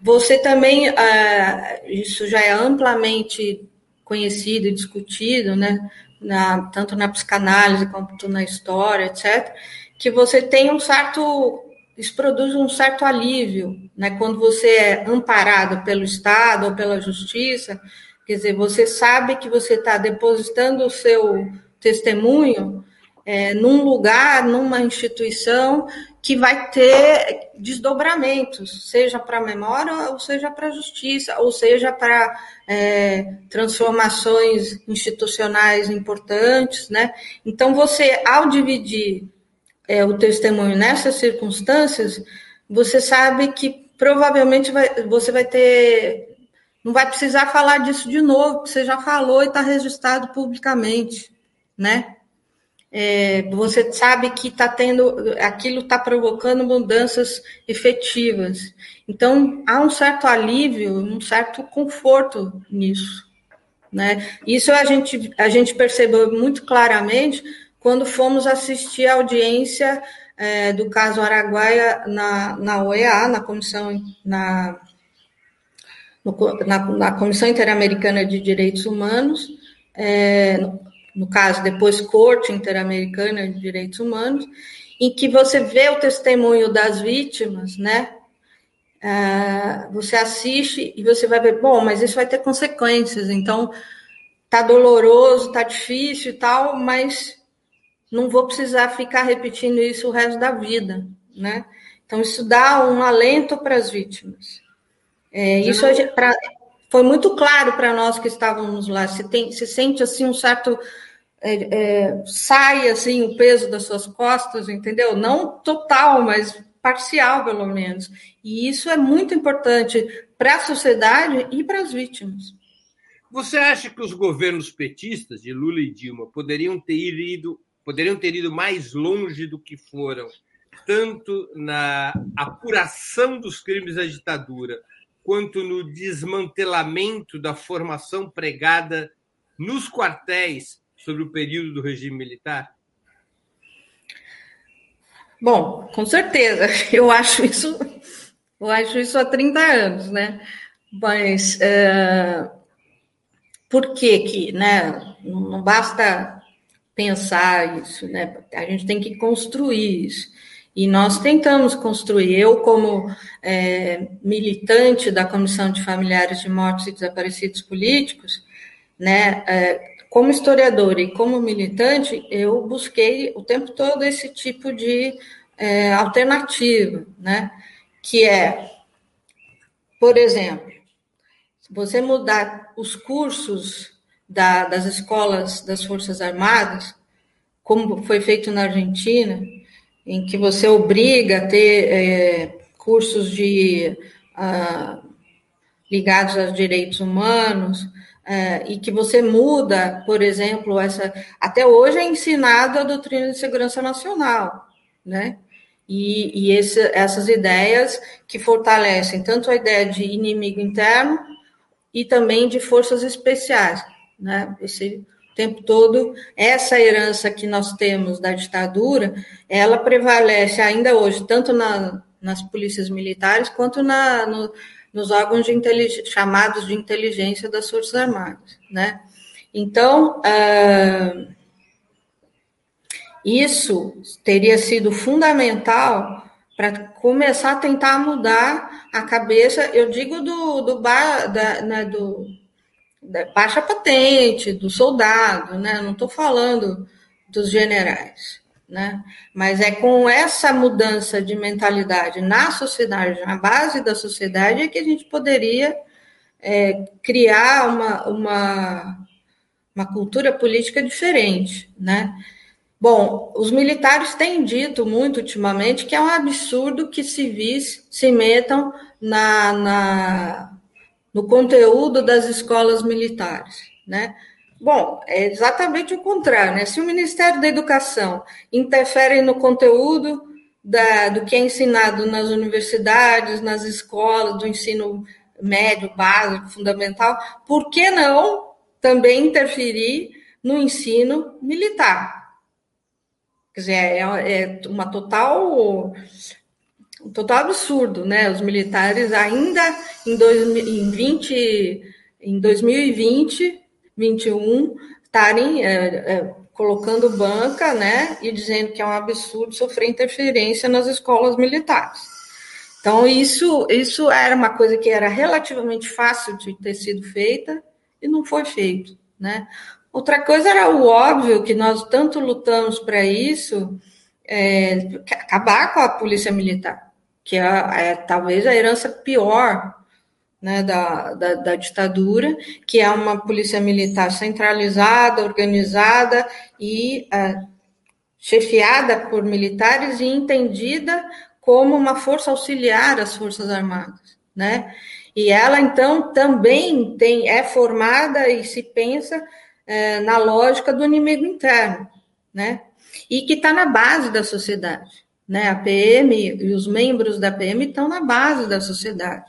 você também, ah, isso já é amplamente conhecido e discutido, né, na, tanto na psicanálise quanto na história, etc., que você tem um certo, isso produz um certo alívio, né, quando você é amparado pelo Estado ou pela Justiça, quer dizer, você sabe que você está depositando o seu testemunho é, num lugar, numa instituição que vai ter desdobramentos, seja para a memória, ou seja para a justiça, ou seja para é, transformações institucionais importantes, né? Então, você, ao dividir é, o testemunho nessas circunstâncias, você sabe que provavelmente vai, você vai ter. Não vai precisar falar disso de novo, porque você já falou e está registrado publicamente, né? É, você sabe que está tendo, aquilo está provocando mudanças efetivas. Então, há um certo alívio, um certo conforto nisso. Né? Isso a gente, a gente percebeu muito claramente quando fomos assistir a audiência é, do caso Araguaia na, na OEA, na Comissão, na, na, na Comissão Interamericana de Direitos Humanos, é, no caso, depois Corte Interamericana de Direitos Humanos, em que você vê o testemunho das vítimas, né? Uh, você assiste e você vai ver, bom, mas isso vai ter consequências, então tá doloroso, tá difícil e tal, mas não vou precisar ficar repetindo isso o resto da vida, né? Então isso dá um alento para as vítimas. É, isso pra, foi muito claro para nós que estávamos lá. Se, tem, se sente assim um certo é, é, sai assim o peso das suas costas, entendeu? Não total, mas parcial, pelo menos. E isso é muito importante para a sociedade e para as vítimas. Você acha que os governos petistas de Lula e Dilma poderiam ter ido, poderiam ter ido mais longe do que foram, tanto na apuração dos crimes da ditadura, quanto no desmantelamento da formação pregada nos quartéis sobre o período do regime militar? Bom, com certeza. Eu acho isso, eu acho isso há 30 anos, né? Mas é, por que que, né? Não basta pensar isso, né? A gente tem que construir isso. E nós tentamos construir. Eu, como é, militante da Comissão de Familiares de Mortos e Desaparecidos Políticos, né? É, como historiadora e como militante, eu busquei o tempo todo esse tipo de é, alternativa, né? Que é, por exemplo, se você mudar os cursos da, das escolas das Forças Armadas, como foi feito na Argentina, em que você obriga a ter é, cursos de ah, ligados aos direitos humanos, é, e que você muda, por exemplo, essa. Até hoje é ensinado a doutrina de segurança nacional, né? E, e esse, essas ideias que fortalecem tanto a ideia de inimigo interno e também de forças especiais, né? Esse tempo todo, essa herança que nós temos da ditadura, ela prevalece ainda hoje, tanto na, nas polícias militares quanto na, no, nos órgãos de chamados de inteligência das Forças Armadas, né? Então, uh, isso teria sido fundamental para começar a tentar mudar a cabeça, eu digo do, do, bar, da, né, do da baixa patente, do soldado, né? Não estou falando dos generais, né? Mas é com essa mudança de mentalidade na sociedade, na base da sociedade, é que a gente poderia é, criar uma, uma, uma cultura política diferente, né? Bom, os militares têm dito muito ultimamente que é um absurdo que civis se metam na, na, no conteúdo das escolas militares, né? Bom, é exatamente o contrário, né? Se o Ministério da Educação interfere no conteúdo da, do que é ensinado nas universidades, nas escolas, do ensino médio, básico, fundamental, por que não também interferir no ensino militar? Quer dizer, é, é uma total um total absurdo, né? Os militares ainda em, dois, em, 20, em 2020, 21, estarem é, é, colocando banca, né? E dizendo que é um absurdo sofrer interferência nas escolas militares. Então, isso, isso era uma coisa que era relativamente fácil de ter sido feita e não foi feito, né? Outra coisa era o óbvio, que nós tanto lutamos para isso, é, acabar com a polícia militar, que é, é talvez a herança pior né, da, da, da, ditadura, que é uma polícia militar centralizada, organizada e é, chefiada por militares e entendida como uma força auxiliar às Forças Armadas, né? E ela, então, também tem, é formada e se pensa é, na lógica do inimigo interno, né? E que está na base da sociedade, né? A PM e os membros da PM estão na base da sociedade.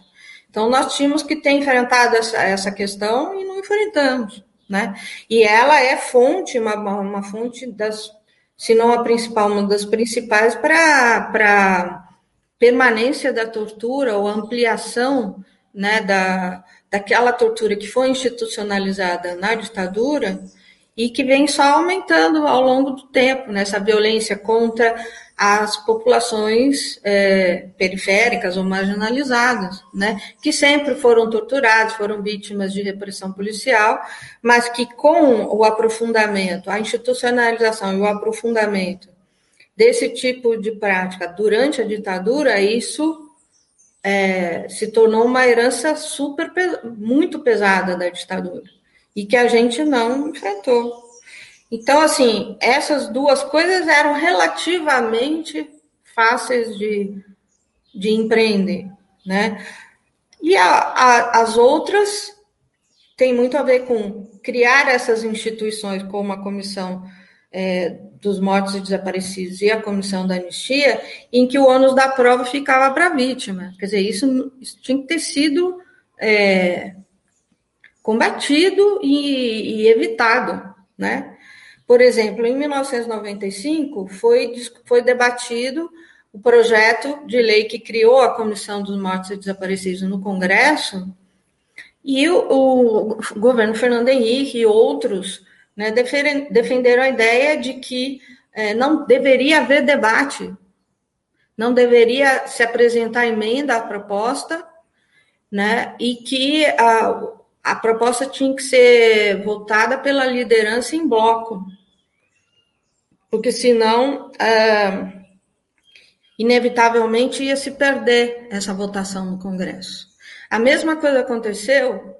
Então, nós tínhamos que ter enfrentado essa, essa questão e não enfrentamos, né? E ela é fonte, uma, uma fonte das, se não a principal, uma das principais para permanência da tortura ou ampliação né, da, daquela tortura que foi institucionalizada na ditadura e que vem só aumentando ao longo do tempo, né, violência contra as populações é, periféricas ou marginalizadas, né, que sempre foram torturadas, foram vítimas de repressão policial, mas que com o aprofundamento, a institucionalização e o aprofundamento desse tipo de prática durante a ditadura, isso é, se tornou uma herança super muito pesada da ditadura e que a gente não enfrentou. Então, assim, essas duas coisas eram relativamente fáceis de, de empreender, né? E a, a, as outras têm muito a ver com criar essas instituições como a comissão é, dos mortos e desaparecidos e a comissão da anistia, em que o ônus da prova ficava para a vítima. Quer dizer, isso, isso, tinha que ter sido é, combatido e, e, evitado, né? Por exemplo, em 1995 foi, foi debatido o projeto de lei que criou a Comissão dos Mortos e Desaparecidos no Congresso, e o, o governo Fernando Henrique e outros né, defenderam a ideia de que é, não deveria haver debate, não deveria se apresentar emenda à proposta, né, e que a, a proposta tinha que ser votada pela liderança em bloco, porque senão, é, inevitavelmente, ia se perder essa votação no Congresso. A mesma coisa aconteceu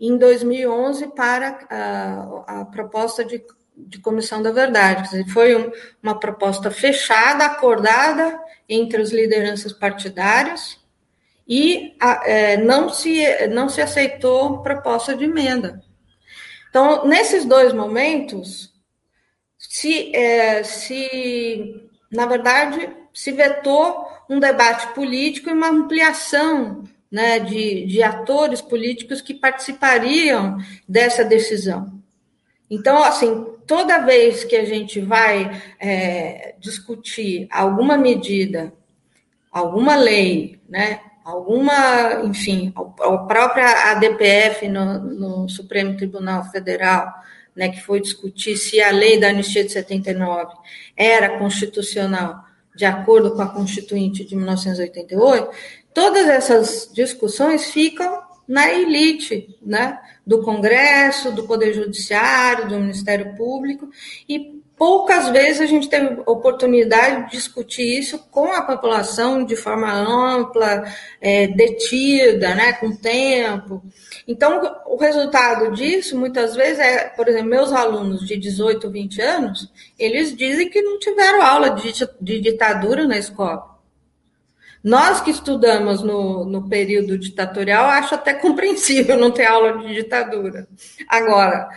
em 2011 para a, a proposta de, de, Comissão da Verdade. Foi um, uma proposta fechada, acordada entre as lideranças partidárias, e é, não, se, não se aceitou proposta de emenda. Então, nesses dois momentos, se, é, se na verdade, se vetou um debate político e uma ampliação né, de, de atores políticos que participariam dessa decisão. Então, assim, toda vez que a gente vai é, discutir alguma medida, alguma lei, né, alguma, enfim, a própria ADPF no, no Supremo Tribunal Federal, né, que foi discutir se a lei da anistia de 79 era constitucional de acordo com a Constituinte de 1988, todas essas discussões ficam na elite, né, do Congresso, do Poder Judiciário, do Ministério Público, e poucas vezes a gente teve oportunidade de discutir isso com a população de forma ampla, é, detida, né, com tempo. Então, o resultado disso, muitas vezes, é, por exemplo, meus alunos de 18, 20 anos, eles dizem que não tiveram aula de, de ditadura na escola. Nós que estudamos no, no período ditatorial, acho até compreensível não ter aula de ditadura. Agora,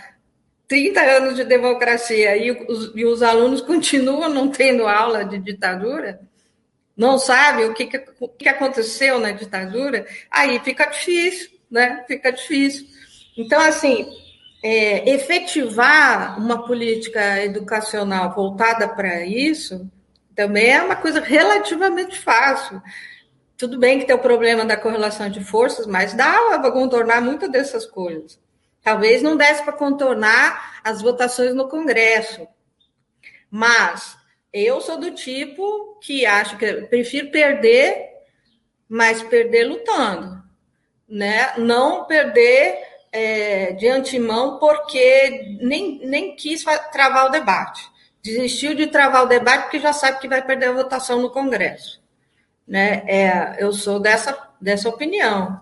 30 anos de democracia e os, e os alunos continuam não tendo aula de ditadura, não sabem o que, que, que aconteceu na ditadura, aí fica difícil, né? Fica difícil. Então, assim, é, efetivar uma política educacional voltada para isso também é uma coisa relativamente fácil. Tudo bem que tem o problema da correlação de forças, mas dá para contornar muitas dessas coisas. Talvez não desse para contornar as votações no Congresso. Mas eu sou do tipo que acho que prefiro perder, mas perder lutando, né? Não perder é, de antemão porque nem, nem quis travar o debate. Desistiu de travar o debate porque já sabe que vai perder a votação no Congresso. Né? É, eu sou dessa, dessa opinião.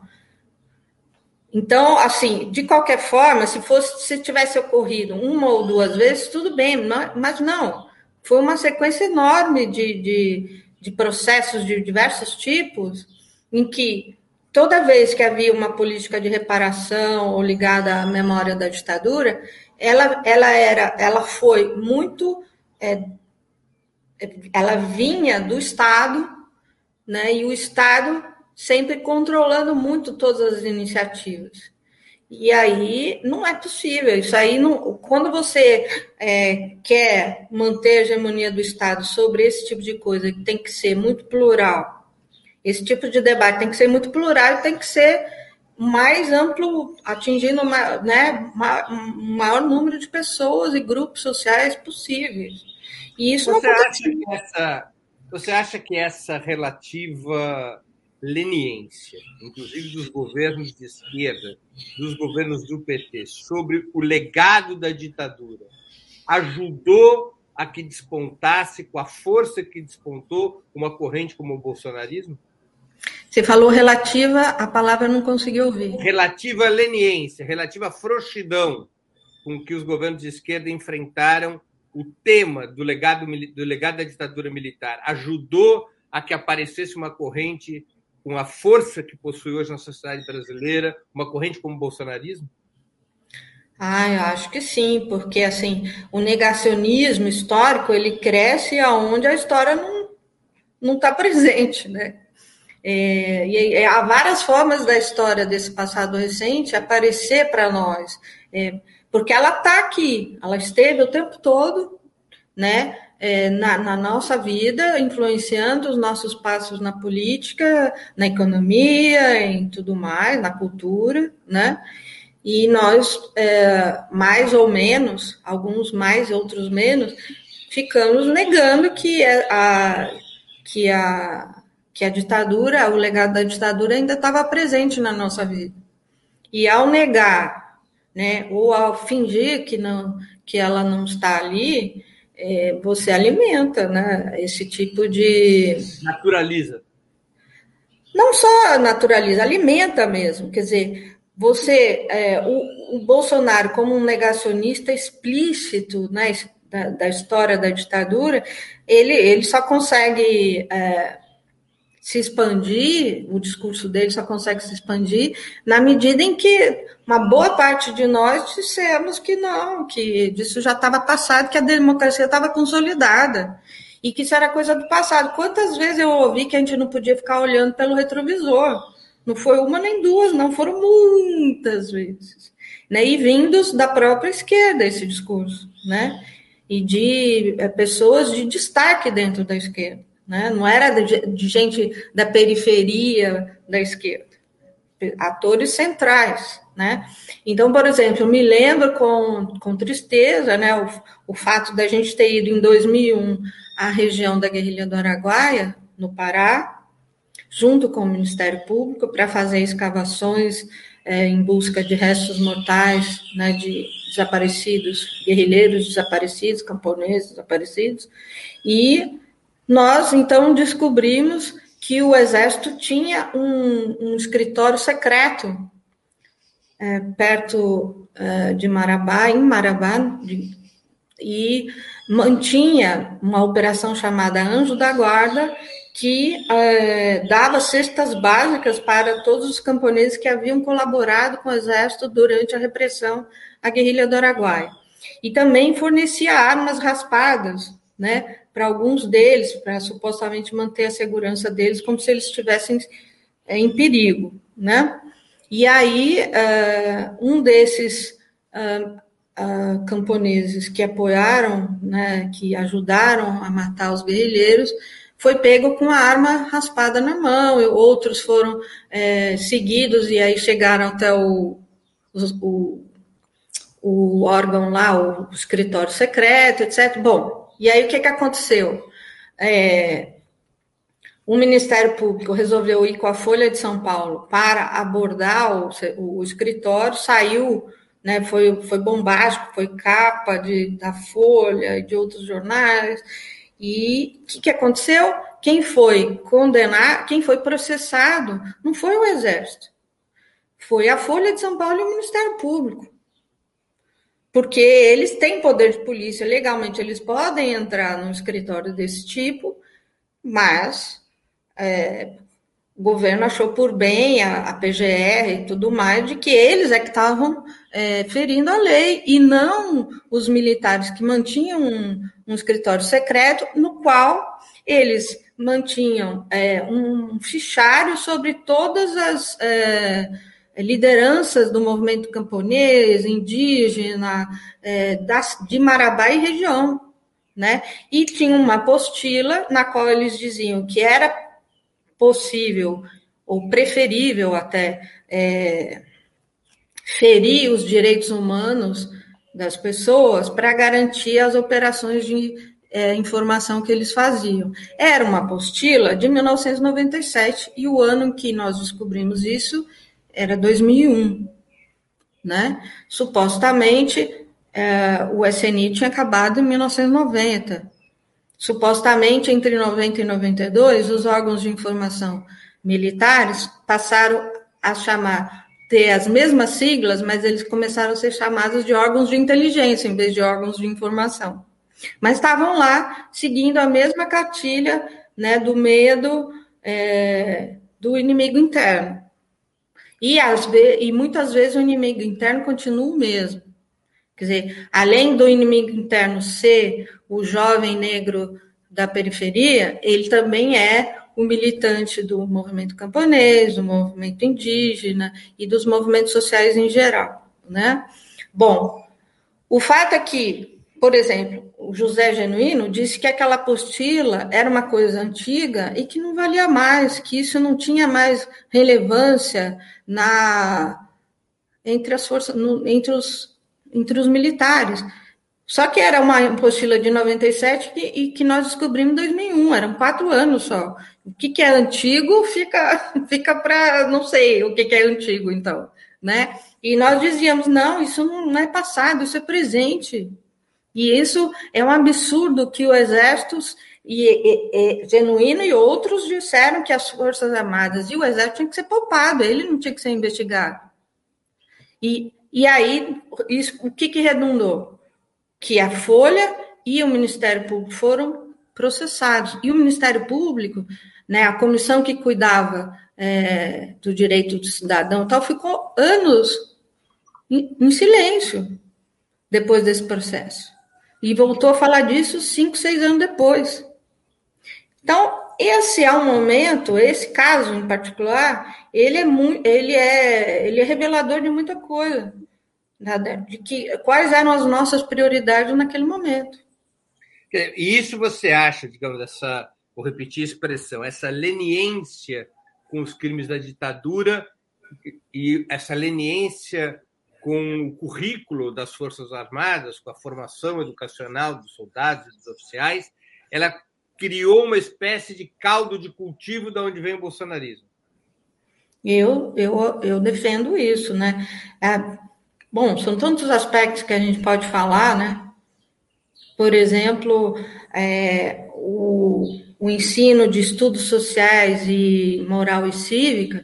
Então, assim, de qualquer forma, se fosse, se tivesse ocorrido uma ou duas vezes, tudo bem, mas não. Foi uma sequência enorme de, de, de processos de diversos tipos, em que toda vez que havia uma política de reparação ou ligada à memória da ditadura, ela, ela era, ela foi muito, é, ela vinha do Estado, né? E o Estado sempre controlando muito todas as iniciativas. E aí não é possível. Isso aí não. Quando você é, quer manter a hegemonia do Estado sobre esse tipo de coisa, que tem que ser muito plural, esse tipo de debate tem que ser muito plural e tem que ser mais amplo, atingindo uma, né, um maior número de pessoas e grupos sociais possíveis. E isso você não acha essa Você acha que essa relativa leniência, inclusive dos governos de esquerda, dos governos do PT, sobre o legado da ditadura, ajudou a que despontasse, com a força que despontou, uma corrente como o bolsonarismo? Você falou relativa, a palavra não consegui ouvir. Relativa à leniência, relativa à frouxidão com que os governos de esquerda enfrentaram o tema do legado, do legado da ditadura militar. Ajudou a que aparecesse uma corrente com a força que possui hoje na sociedade brasileira, uma corrente como o bolsonarismo? Ah, eu acho que sim, porque assim, o negacionismo histórico ele cresce aonde a história não não está presente, né? É, e há várias formas da história desse passado recente aparecer para nós, é, porque ela está aqui, ela esteve o tempo todo, né? É, na, na, nossa vida, influenciando os nossos passos na política, na economia, em tudo mais, na cultura, né? E nós, é, mais ou menos, alguns mais, outros menos, ficamos negando que é a, que a, que a ditadura, o legado da ditadura ainda estava presente na nossa vida. E ao negar, né, ou ao fingir que não que ela não está ali, é, você alimenta, né, esse tipo de naturaliza. Não só naturaliza, alimenta mesmo. Quer dizer, você, é, o, o, Bolsonaro como um negacionista explícito, né, da, da história da ditadura, ele, ele só consegue é, se expandir, o discurso dele só consegue se expandir na medida em que uma boa parte de nós dissemos que não, que isso já estava passado, que a democracia estava consolidada e que isso era coisa do passado. Quantas vezes eu ouvi que a gente não podia ficar olhando pelo retrovisor? Não foi uma nem duas, não, foram muitas vezes. Né? E vindos da própria esquerda esse discurso, né? E de é, pessoas de destaque dentro da esquerda né? não era de, de gente da periferia da esquerda, atores centrais. Né? Então, por exemplo, eu me lembro com, com tristeza né, o, o fato da gente ter ido em 2001 à região da guerrilha do Araguaia, no Pará, junto com o Ministério Público, para fazer escavações é, em busca de restos mortais né, de desaparecidos, guerrilheiros desaparecidos, camponeses desaparecidos, e nós, então, descobrimos que o Exército tinha um, um escritório secreto é, perto é, de Marabá, em Marabá, de, e mantinha uma operação chamada Anjo da Guarda, que é, dava cestas básicas para todos os camponeses que haviam colaborado com o Exército durante a repressão à guerrilha do Araguaia. E também fornecia armas raspadas, né, para alguns deles, para supostamente manter a segurança deles, como se eles estivessem é, em perigo, né? E aí, uh, um desses uh, uh, camponeses que apoiaram, né, que ajudaram a matar os guerrilheiros, foi pego com a arma raspada na mão, outros foram é, seguidos e aí chegaram até o, o, o órgão lá, o escritório secreto, etc. Bom, e aí o que, que aconteceu? É, o Ministério Público resolveu ir com a Folha de São Paulo para abordar o, o escritório, saiu, né, foi, foi bombástico, foi capa de, da Folha e de outros jornais. E o que, que aconteceu? Quem foi condenado, quem foi processado, não foi o Exército, foi a Folha de São Paulo e o Ministério Público porque eles têm poder de polícia legalmente, eles podem entrar num escritório desse tipo, mas é, o governo achou por bem, a, a, PGR e tudo mais, de que eles é que estavam é, ferindo a lei e não os militares que mantinham um, um escritório secreto no qual eles mantinham é, um fichário sobre todas as é, lideranças do movimento camponês, indígena, é, das, de Marabá e região, né? E tinha uma apostila na qual eles diziam que era possível ou preferível até é, ferir os direitos humanos das pessoas para garantir as operações de é, informação que eles faziam. Era uma apostila de 1997 e o ano em que nós descobrimos isso era 2001, né? Supostamente, é, o SNI tinha acabado em 1990. Supostamente, entre 90 e 92, os órgãos de informação militares passaram a chamar, ter as mesmas siglas, mas eles começaram a ser chamados de órgãos de inteligência, em vez de órgãos de informação. Mas estavam lá, seguindo a mesma cartilha né, do medo é, do inimigo interno. E, vezes, e muitas vezes o inimigo interno continua o mesmo. Quer dizer, além do inimigo interno ser o jovem negro da periferia, ele também é o militante do movimento camponês, do movimento indígena e dos movimentos sociais em geral, né? Bom, o fato é que por exemplo, o José Genuíno disse que aquela apostila era uma coisa antiga e que não valia mais, que isso não tinha mais relevância na entre as forças, no, entre, os, entre os militares. Só que era uma apostila de 97 e, e que nós descobrimos em 2001, eram quatro anos só. O que, que é antigo fica, fica para. Não sei o que, que é antigo, então. né? E nós dizíamos, não, isso não é passado, isso é presente. E isso é um absurdo que o Exército e, e, e, Genuíno e outros disseram que as Forças Armadas e o Exército tinham que ser poupado, ele não tinha que ser investigado. E, e aí, isso, o que, que redundou? Que a Folha e o Ministério Público foram processados. E o Ministério Público, né, a comissão que cuidava é, do direito do cidadão tal, ficou anos em, em silêncio depois desse processo. E voltou a falar disso cinco, seis anos depois. Então, esse é um momento, esse caso em particular, ele é muito, ele é, ele é revelador de muita coisa, de que quais eram as nossas prioridades naquele momento. E isso você acha, digamos, essa, vou repetir a expressão, essa leniência com os crimes da ditadura e essa leniência com o currículo das Forças Armadas, com a formação educacional dos soldados e dos oficiais, ela criou uma espécie de caldo de cultivo de onde vem o bolsonarismo. Eu, eu, eu defendo isso, né? É, bom, são tantos aspectos que a gente pode falar, né? Por exemplo, é, o, o ensino de estudos sociais e moral e cívica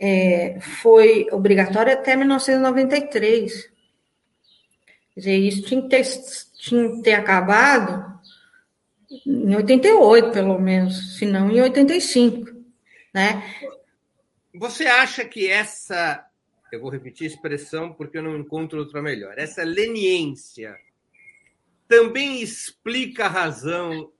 é, foi obrigatório até 1993. Quer dizer, isso tinha que ter, tinha que ter acabado em 88, pelo menos, se não em 85, né? Você acha que essa, eu vou repetir a expressão porque eu não encontro outra melhor, essa leniência também explica a razão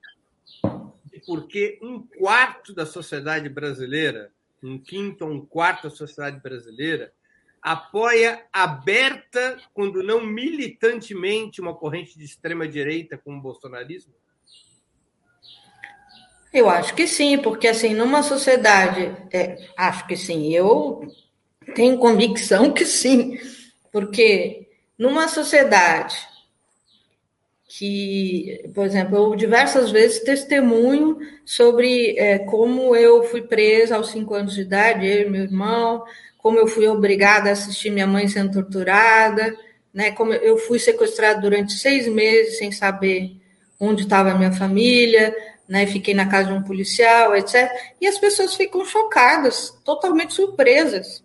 de por que um quarto da sociedade brasileira, um quinto ou um quarto da sociedade brasileira, apoia aberta, quando não militantemente, uma corrente de extrema direita como o bolsonarismo? Eu acho que sim, porque assim, numa sociedade, é, acho que sim, eu tenho convicção que sim, porque numa sociedade que, por exemplo, eu diversas vezes testemunho sobre é, como eu fui presa aos cinco anos de idade, eu e meu irmão, como eu fui obrigada a assistir minha mãe sendo torturada, né, como eu fui sequestrada durante seis meses sem saber onde estava a minha família, né, fiquei na casa de um policial, etc. E as pessoas ficam chocadas, totalmente surpresas.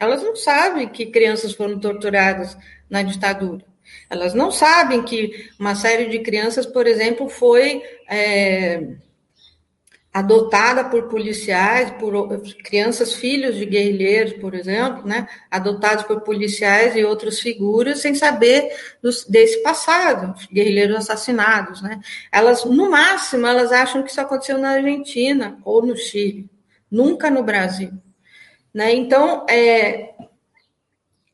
Elas não sabem que crianças foram torturadas na ditadura. Elas não sabem que uma série de crianças, por exemplo, foi é, adotada por policiais, por crianças filhos de guerrilheiros, por exemplo, né, adotados por policiais e outras figuras sem saber dos, desse passado, guerrilheiros assassinados, né? Elas, no máximo, elas acham que isso aconteceu na Argentina ou no Chile, nunca no Brasil, né? Então, é,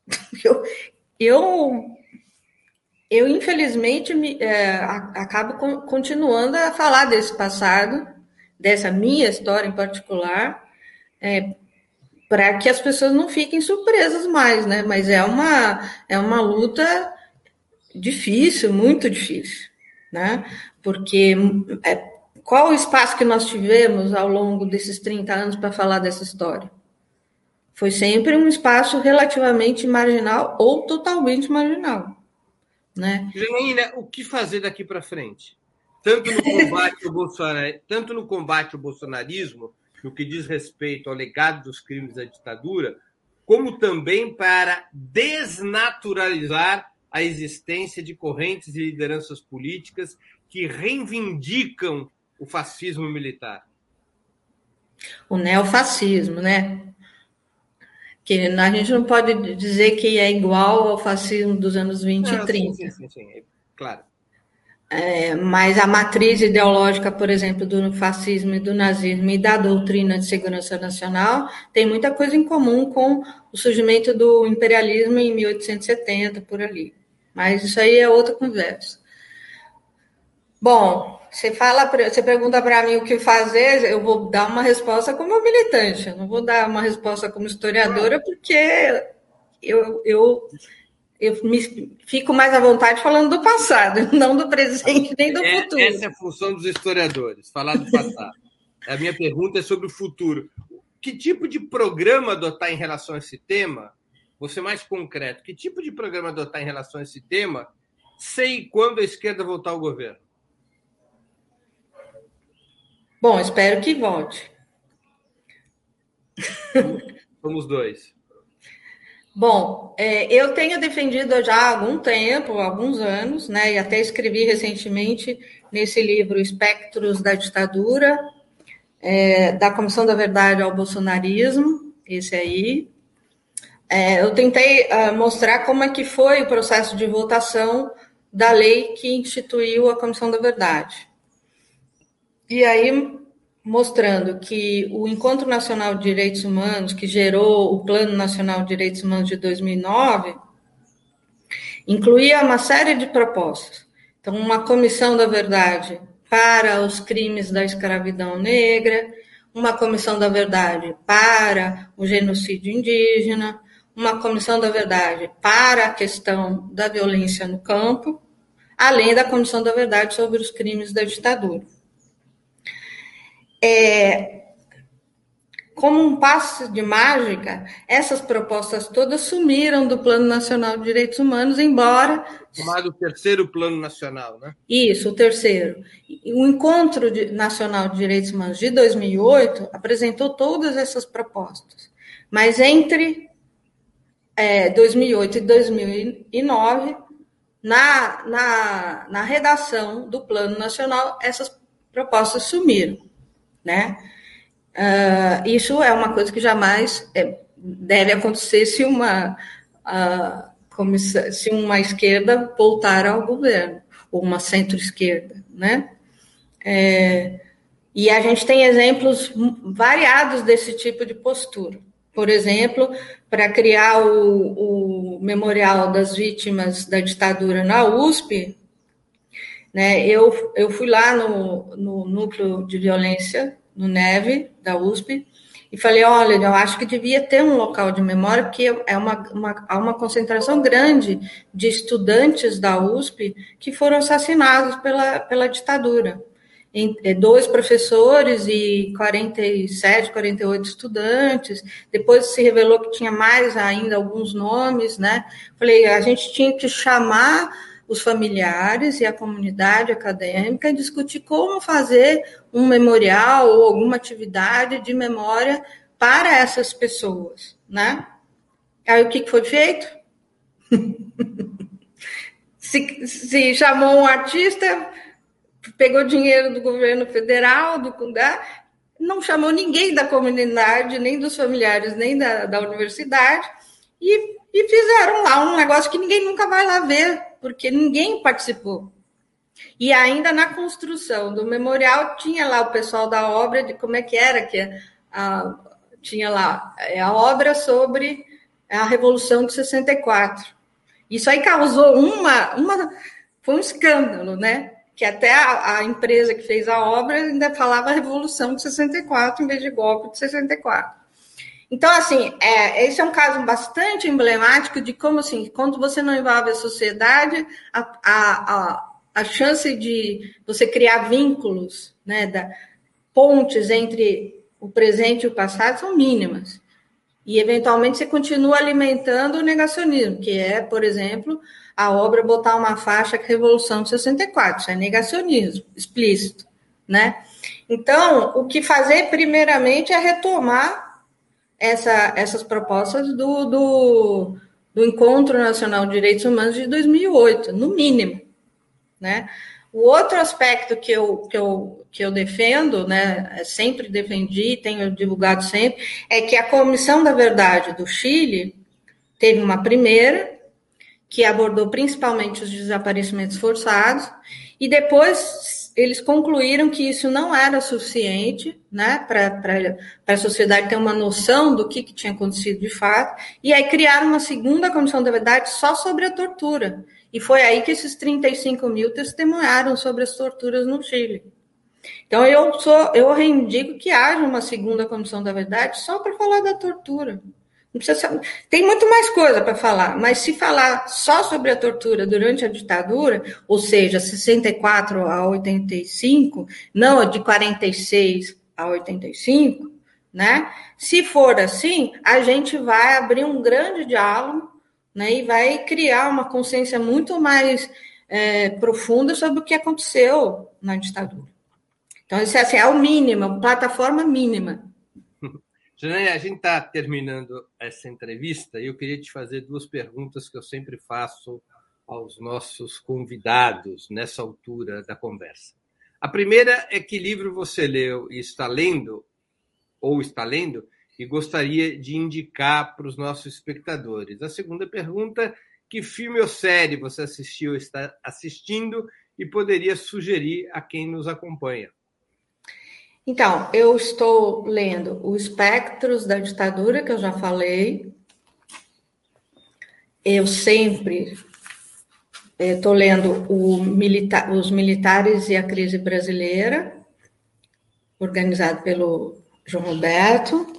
eu, eu eu infelizmente me, é, acabo continuando a falar desse passado dessa minha história em particular, é, para que as pessoas não fiquem surpresas mais, né? Mas é uma, é uma luta difícil, muito difícil, né? Porque é, qual o espaço que nós tivemos ao longo desses 30 anos para falar dessa história? Foi sempre um espaço relativamente marginal ou totalmente marginal. Né? Janaína, o que fazer daqui para frente? tanto no combate ao Bolsonaro, tanto no combate ao bolsonarismo, no que diz respeito ao legado dos crimes da ditadura, como também para desnaturalizar a existência de correntes e lideranças políticas que reivindicam o fascismo militar. O neofascismo, né? Que a gente não pode dizer que é igual ao fascismo dos anos 20 não, e 30. Sim, sim, sim, sim. claro. É, mas a matriz ideológica, por exemplo, do fascismo e do nazismo e da doutrina de segurança nacional tem muita coisa em comum com o surgimento do imperialismo em 1870, por ali. Mas isso aí é outra conversa. Bom, você fala, você pergunta para mim o que fazer, eu vou dar uma resposta como militante, eu não vou dar uma resposta como historiadora, porque eu, eu eu me fico mais à vontade falando do passado, não do presente nem do é, futuro. Essa é a função dos historiadores, falar do passado. a minha pergunta é sobre o futuro. Que tipo de programa adotar em relação a esse tema vou ser mais concreto. Que tipo de programa adotar em relação a esse tema? Sei quando a esquerda voltar ao governo. Bom, espero que volte. Somos dois. Bom, é, eu tenho defendido já há algum tempo, alguns anos, né, e até escrevi recentemente nesse livro Espectros da Ditadura, é, da Comissão da Verdade ao Bolsonarismo, esse aí. É, eu tentei uh, mostrar como é que foi o processo de votação da lei que instituiu a Comissão da Verdade. E aí, mostrando que o Encontro Nacional de Direitos Humanos, que gerou o Plano Nacional de Direitos Humanos de 2009, incluía uma série de propostas. Então, uma comissão da verdade para os crimes da escravidão negra, uma comissão da verdade para o genocídio indígena, uma comissão da verdade para a questão da violência no campo, além da comissão da verdade sobre os crimes da ditadura. É, como um passo de mágica, essas propostas todas sumiram do Plano Nacional de Direitos Humanos, embora. Chamado terceiro Plano Nacional, né? Isso, o terceiro. O Encontro Nacional de Direitos Humanos de 2008 apresentou todas essas propostas, mas entre é, 2008 e 2009, na, na, na redação do Plano Nacional, essas propostas sumiram, né? Uh, isso é uma coisa que jamais é, deve acontecer se uma, uh, se uma esquerda voltar ao governo, ou uma centro-esquerda, né? É, e a gente tem exemplos variados desse tipo de postura. Por exemplo, para criar o, o, Memorial das Vítimas da Ditadura na USP, né, eu, eu fui lá no, no núcleo de violência no Neve, da USP, e falei, olha, eu acho que devia ter um local de memória, porque é uma, uma, há uma concentração grande de estudantes da USP que foram assassinados pela, pela ditadura. É, dois professores e 47, 48 estudantes. Depois se revelou que tinha mais ainda alguns nomes, né? Falei, a gente tinha que chamar os familiares e a comunidade acadêmica e discutir como fazer um memorial ou alguma atividade de memória para essas pessoas, né? Aí o que foi feito? se, se, chamou um artista, pegou dinheiro do governo federal, do não chamou ninguém da comunidade, nem dos familiares, nem da, da universidade, e, e fizeram lá um negócio que ninguém nunca vai lá ver, porque ninguém participou. E ainda na construção do memorial tinha lá o pessoal da obra de como é que era que a, tinha lá é, a obra sobre a Revolução de 64. Isso aí causou uma, uma foi um escândalo, né? Que até a, a empresa que fez a obra ainda falava Revolução de 64 em vez de golpe de 64. Então, assim, é, esse é um caso bastante emblemático de como, assim, quando você não envolve a sociedade, a, a, a, a chance de você criar vínculos, né, da, pontes entre o presente e o passado são mínimas. E, eventualmente, você continua alimentando o negacionismo, que é, por exemplo, a obra botar uma faixa que é Revolução de 64, isso é negacionismo explícito, né? Então, o que fazer, primeiramente, é retomar essa, essas propostas do, do, do Encontro Nacional de Direitos Humanos de 2008, no mínimo, né? O outro aspecto que eu, que eu, que eu defendo, né, sempre defendi, tenho divulgado sempre, é que a Comissão da Verdade do Chile teve uma primeira, que abordou principalmente os desaparecimentos forçados, e depois eles concluíram que isso não era suficiente né, para a sociedade ter uma noção do que, que tinha acontecido de fato, e aí criaram uma segunda comissão da verdade só sobre a tortura. E foi aí que esses 35 mil testemunharam sobre as torturas no Chile. Então eu sou, eu reivindico que haja uma segunda comissão da verdade só para falar da tortura. Tem muito mais coisa para falar, mas se falar só sobre a tortura durante a ditadura, ou seja, 64 a 85, não de 46 a 85, né? Se for assim, a gente vai abrir um grande diálogo, né? E vai criar uma consciência muito mais é, profunda sobre o que aconteceu na ditadura. Então, isso é, assim, é o mínimo, plataforma mínima. Janaína, a gente está terminando essa entrevista e eu queria te fazer duas perguntas que eu sempre faço aos nossos convidados nessa altura da conversa. A primeira é que livro você leu e está lendo, ou está lendo, e gostaria de indicar para os nossos espectadores. A segunda pergunta, que filme ou série você assistiu, está assistindo e poderia sugerir a quem nos acompanha? Então, eu estou lendo O Espectros da Ditadura, que eu já falei. Eu sempre Estou lendo milita Os Militares e a Crise Brasileira, organizado pelo João Roberto.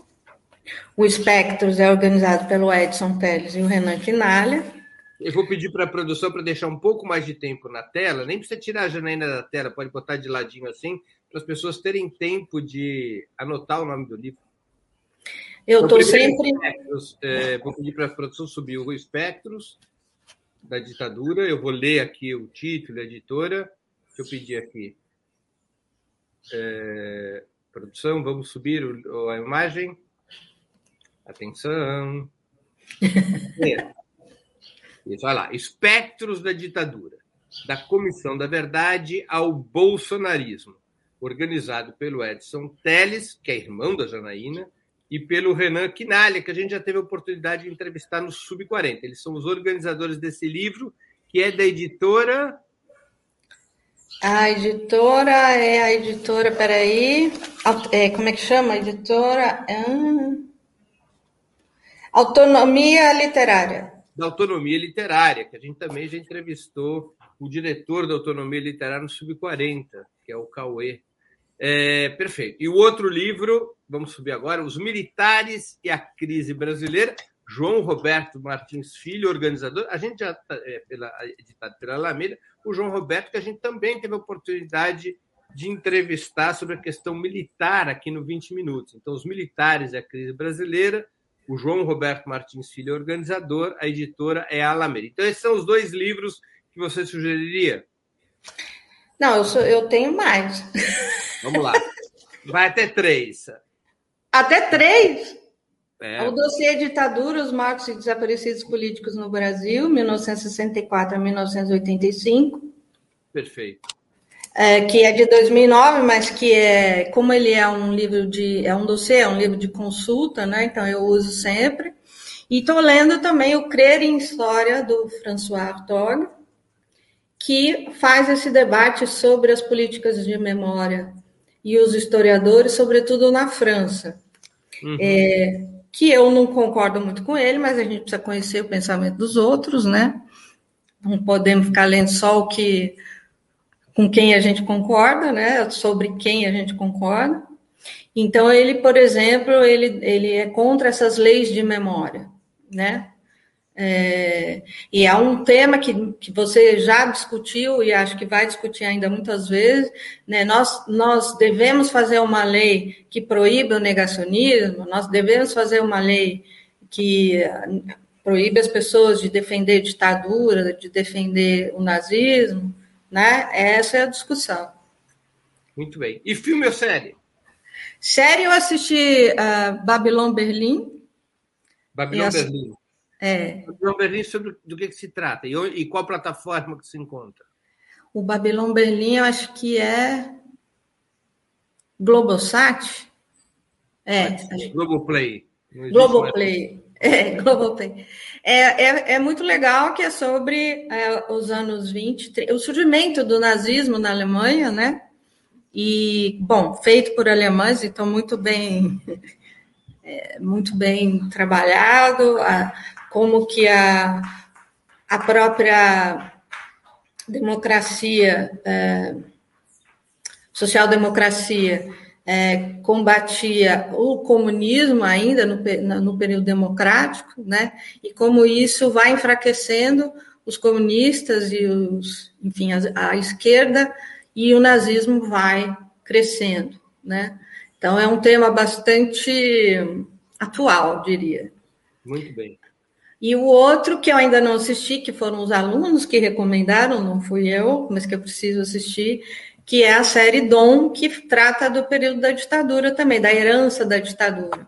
O Espectros é organizado pelo Edson Teles e o Renan Quinalha. Eu vou pedir para a produção para deixar um pouco mais de tempo na tela, nem precisa tirar a janela da tela, pode botar de ladinho assim, para as pessoas terem tempo de anotar o nome do livro. Eu estou sempre. É, vou pedir para a produção subir o Espectros, da ditadura. Eu vou ler aqui o título, a editora. Deixa eu pedir aqui. É, produção, vamos subir o, a imagem. Atenção. É. Isso, olha lá. Espectros da ditadura. Da Comissão da Verdade ao Bolsonarismo. Organizado pelo Edson Teles, que é irmão da Janaína, e pelo Renan Quinalha, que a gente já teve a oportunidade de entrevistar no Sub-40. Eles são os organizadores desse livro, que é da editora. A editora é a editora, peraí. É, como é que chama? A editora. Ah, Autonomia Literária. Da Autonomia Literária, que a gente também já entrevistou o diretor da Autonomia Literária no Sub-40, que é o Cauê. É, perfeito. E o outro livro vamos subir agora, Os Militares e a Crise Brasileira, João Roberto Martins Filho, organizador, a gente já está é, pela, editado pela Alameda, o João Roberto, que a gente também teve a oportunidade de entrevistar sobre a questão militar aqui no 20 Minutos. Então, Os Militares e a Crise Brasileira, o João Roberto Martins Filho organizador, a editora é a Alameda. Então, esses são os dois livros que você sugeriria? Não, eu, sou, eu tenho mais. Vamos lá. Vai até três. Até três? É. O dossiê Ditadura, os marcos e desaparecidos políticos no Brasil, 1964 a 1985. Perfeito. É, que é de 2009, mas que é, como ele é um livro de, é um dossiê, é um livro de consulta, né? Então eu uso sempre. E estou lendo também o Crer em História do François Hartog, que faz esse debate sobre as políticas de memória e os historiadores, sobretudo na França. Uhum. É, que eu não concordo muito com ele, mas a gente precisa conhecer o pensamento dos outros, né? Não podemos ficar lendo só o que com quem a gente concorda, né? Sobre quem a gente concorda. Então ele, por exemplo, ele, ele é contra essas leis de memória, né? É, e é um tema que, que você já discutiu e acho que vai discutir ainda muitas vezes. Né? Nós, nós devemos fazer uma lei que proíba o negacionismo, nós devemos fazer uma lei que proíbe as pessoas de defender ditadura, de defender o nazismo. Né? Essa é a discussão. Muito bem. E filme ou série? Série eu assisti uh, Babylon Berlim. Babylon Berlim. É. Babylon Berlim, sobre do que, que se trata? E, e, qual plataforma que se encontra? O Babylon Berlim, eu acho que é Globosat. É. Globoplay. Globoplay. É, Globoplay. É, é, é muito legal que é sobre é, os anos 20, o surgimento do nazismo na Alemanha, né? E, bom, feito por alemães, então muito bem, é, muito bem trabalhado. A, como que a, a própria democracia, é, social-democracia, é, combatia o comunismo ainda no, no período democrático, né? E como isso vai enfraquecendo os comunistas e os, enfim, a, a esquerda e o nazismo vai crescendo, né? Então é um tema bastante atual, diria. Muito bem. E o outro que eu ainda não assisti, que foram os alunos que recomendaram, não fui eu, mas que eu preciso assistir, que é a série Dom, que trata do período da ditadura também, da herança da ditadura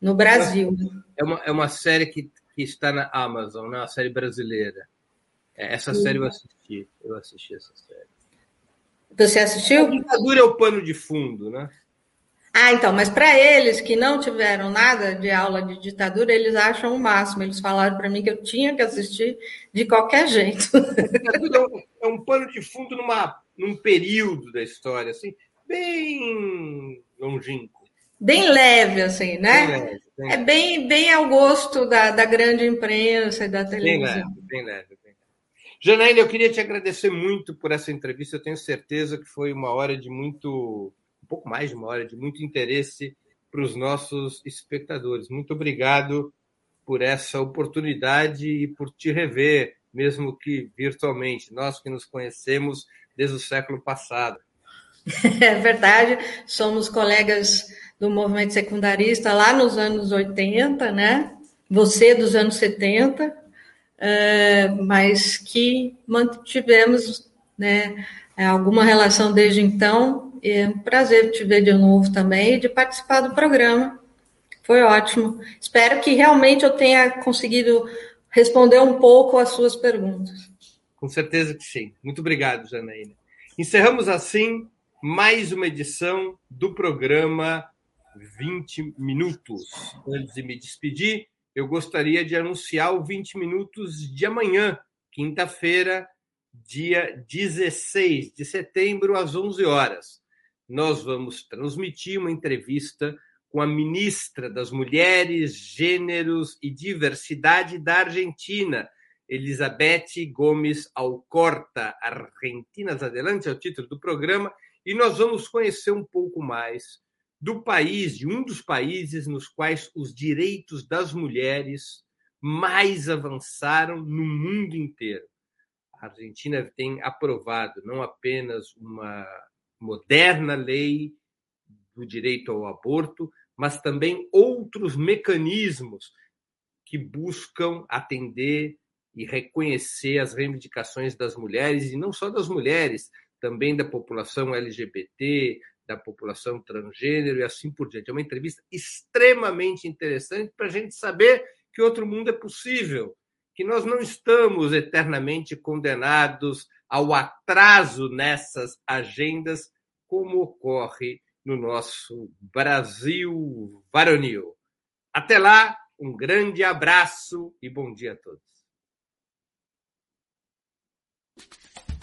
no Brasil. É uma, é uma série que, que está na Amazon, né? uma série brasileira. É, essa Sim. série eu assisti, eu assisti essa série. Você assistiu? A ditadura é o pano de fundo, né? Ah, então, mas para eles que não tiveram nada de aula de ditadura, eles acham o máximo. Eles falaram para mim que eu tinha que assistir de qualquer jeito. É um, é um pano de fundo numa, num período da história, assim, bem longínquo. Bem leve, assim, né? Bem leve, bem é bem, bem ao gosto da, da grande imprensa e da televisão. Bem leve, bem leve. Bem leve. Janaína, eu queria te agradecer muito por essa entrevista. Eu tenho certeza que foi uma hora de muito pouco mais de uma hora de muito interesse para os nossos espectadores. Muito obrigado por essa oportunidade e por te rever, mesmo que virtualmente, nós que nos conhecemos desde o século passado. É verdade, somos colegas do movimento secundarista lá nos anos 80, né? Você dos anos 70, é, mas que mantivemos né, alguma relação desde então é um prazer te ver de novo também e de participar do programa. Foi ótimo. Espero que realmente eu tenha conseguido responder um pouco às suas perguntas. Com certeza que sim. Muito obrigado, Janaína. Encerramos assim mais uma edição do programa 20 Minutos. Antes de me despedir, eu gostaria de anunciar o 20 Minutos de amanhã, quinta-feira, dia 16 de setembro, às 11 horas nós vamos transmitir uma entrevista com a ministra das Mulheres, Gêneros e Diversidade da Argentina, Elizabeth Gomes Alcorta. Argentinas Adelante é o título do programa, e nós vamos conhecer um pouco mais do país, de um dos países nos quais os direitos das mulheres mais avançaram no mundo inteiro. A Argentina tem aprovado não apenas uma moderna lei do direito ao aborto, mas também outros mecanismos que buscam atender e reconhecer as reivindicações das mulheres, e não só das mulheres, também da população LGBT, da população transgênero e assim por diante. É uma entrevista extremamente interessante para a gente saber que outro mundo é possível, que nós não estamos eternamente condenados ao atraso nessas agendas como ocorre no nosso Brasil varonil. Até lá, um grande abraço e bom dia a todos.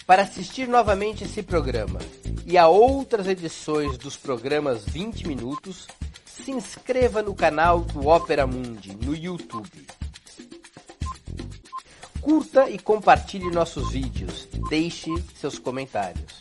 Para assistir novamente esse programa e a outras edições dos programas 20 Minutos, se inscreva no canal do Opera Mundi no YouTube. Curta e compartilhe nossos vídeos. Deixe seus comentários.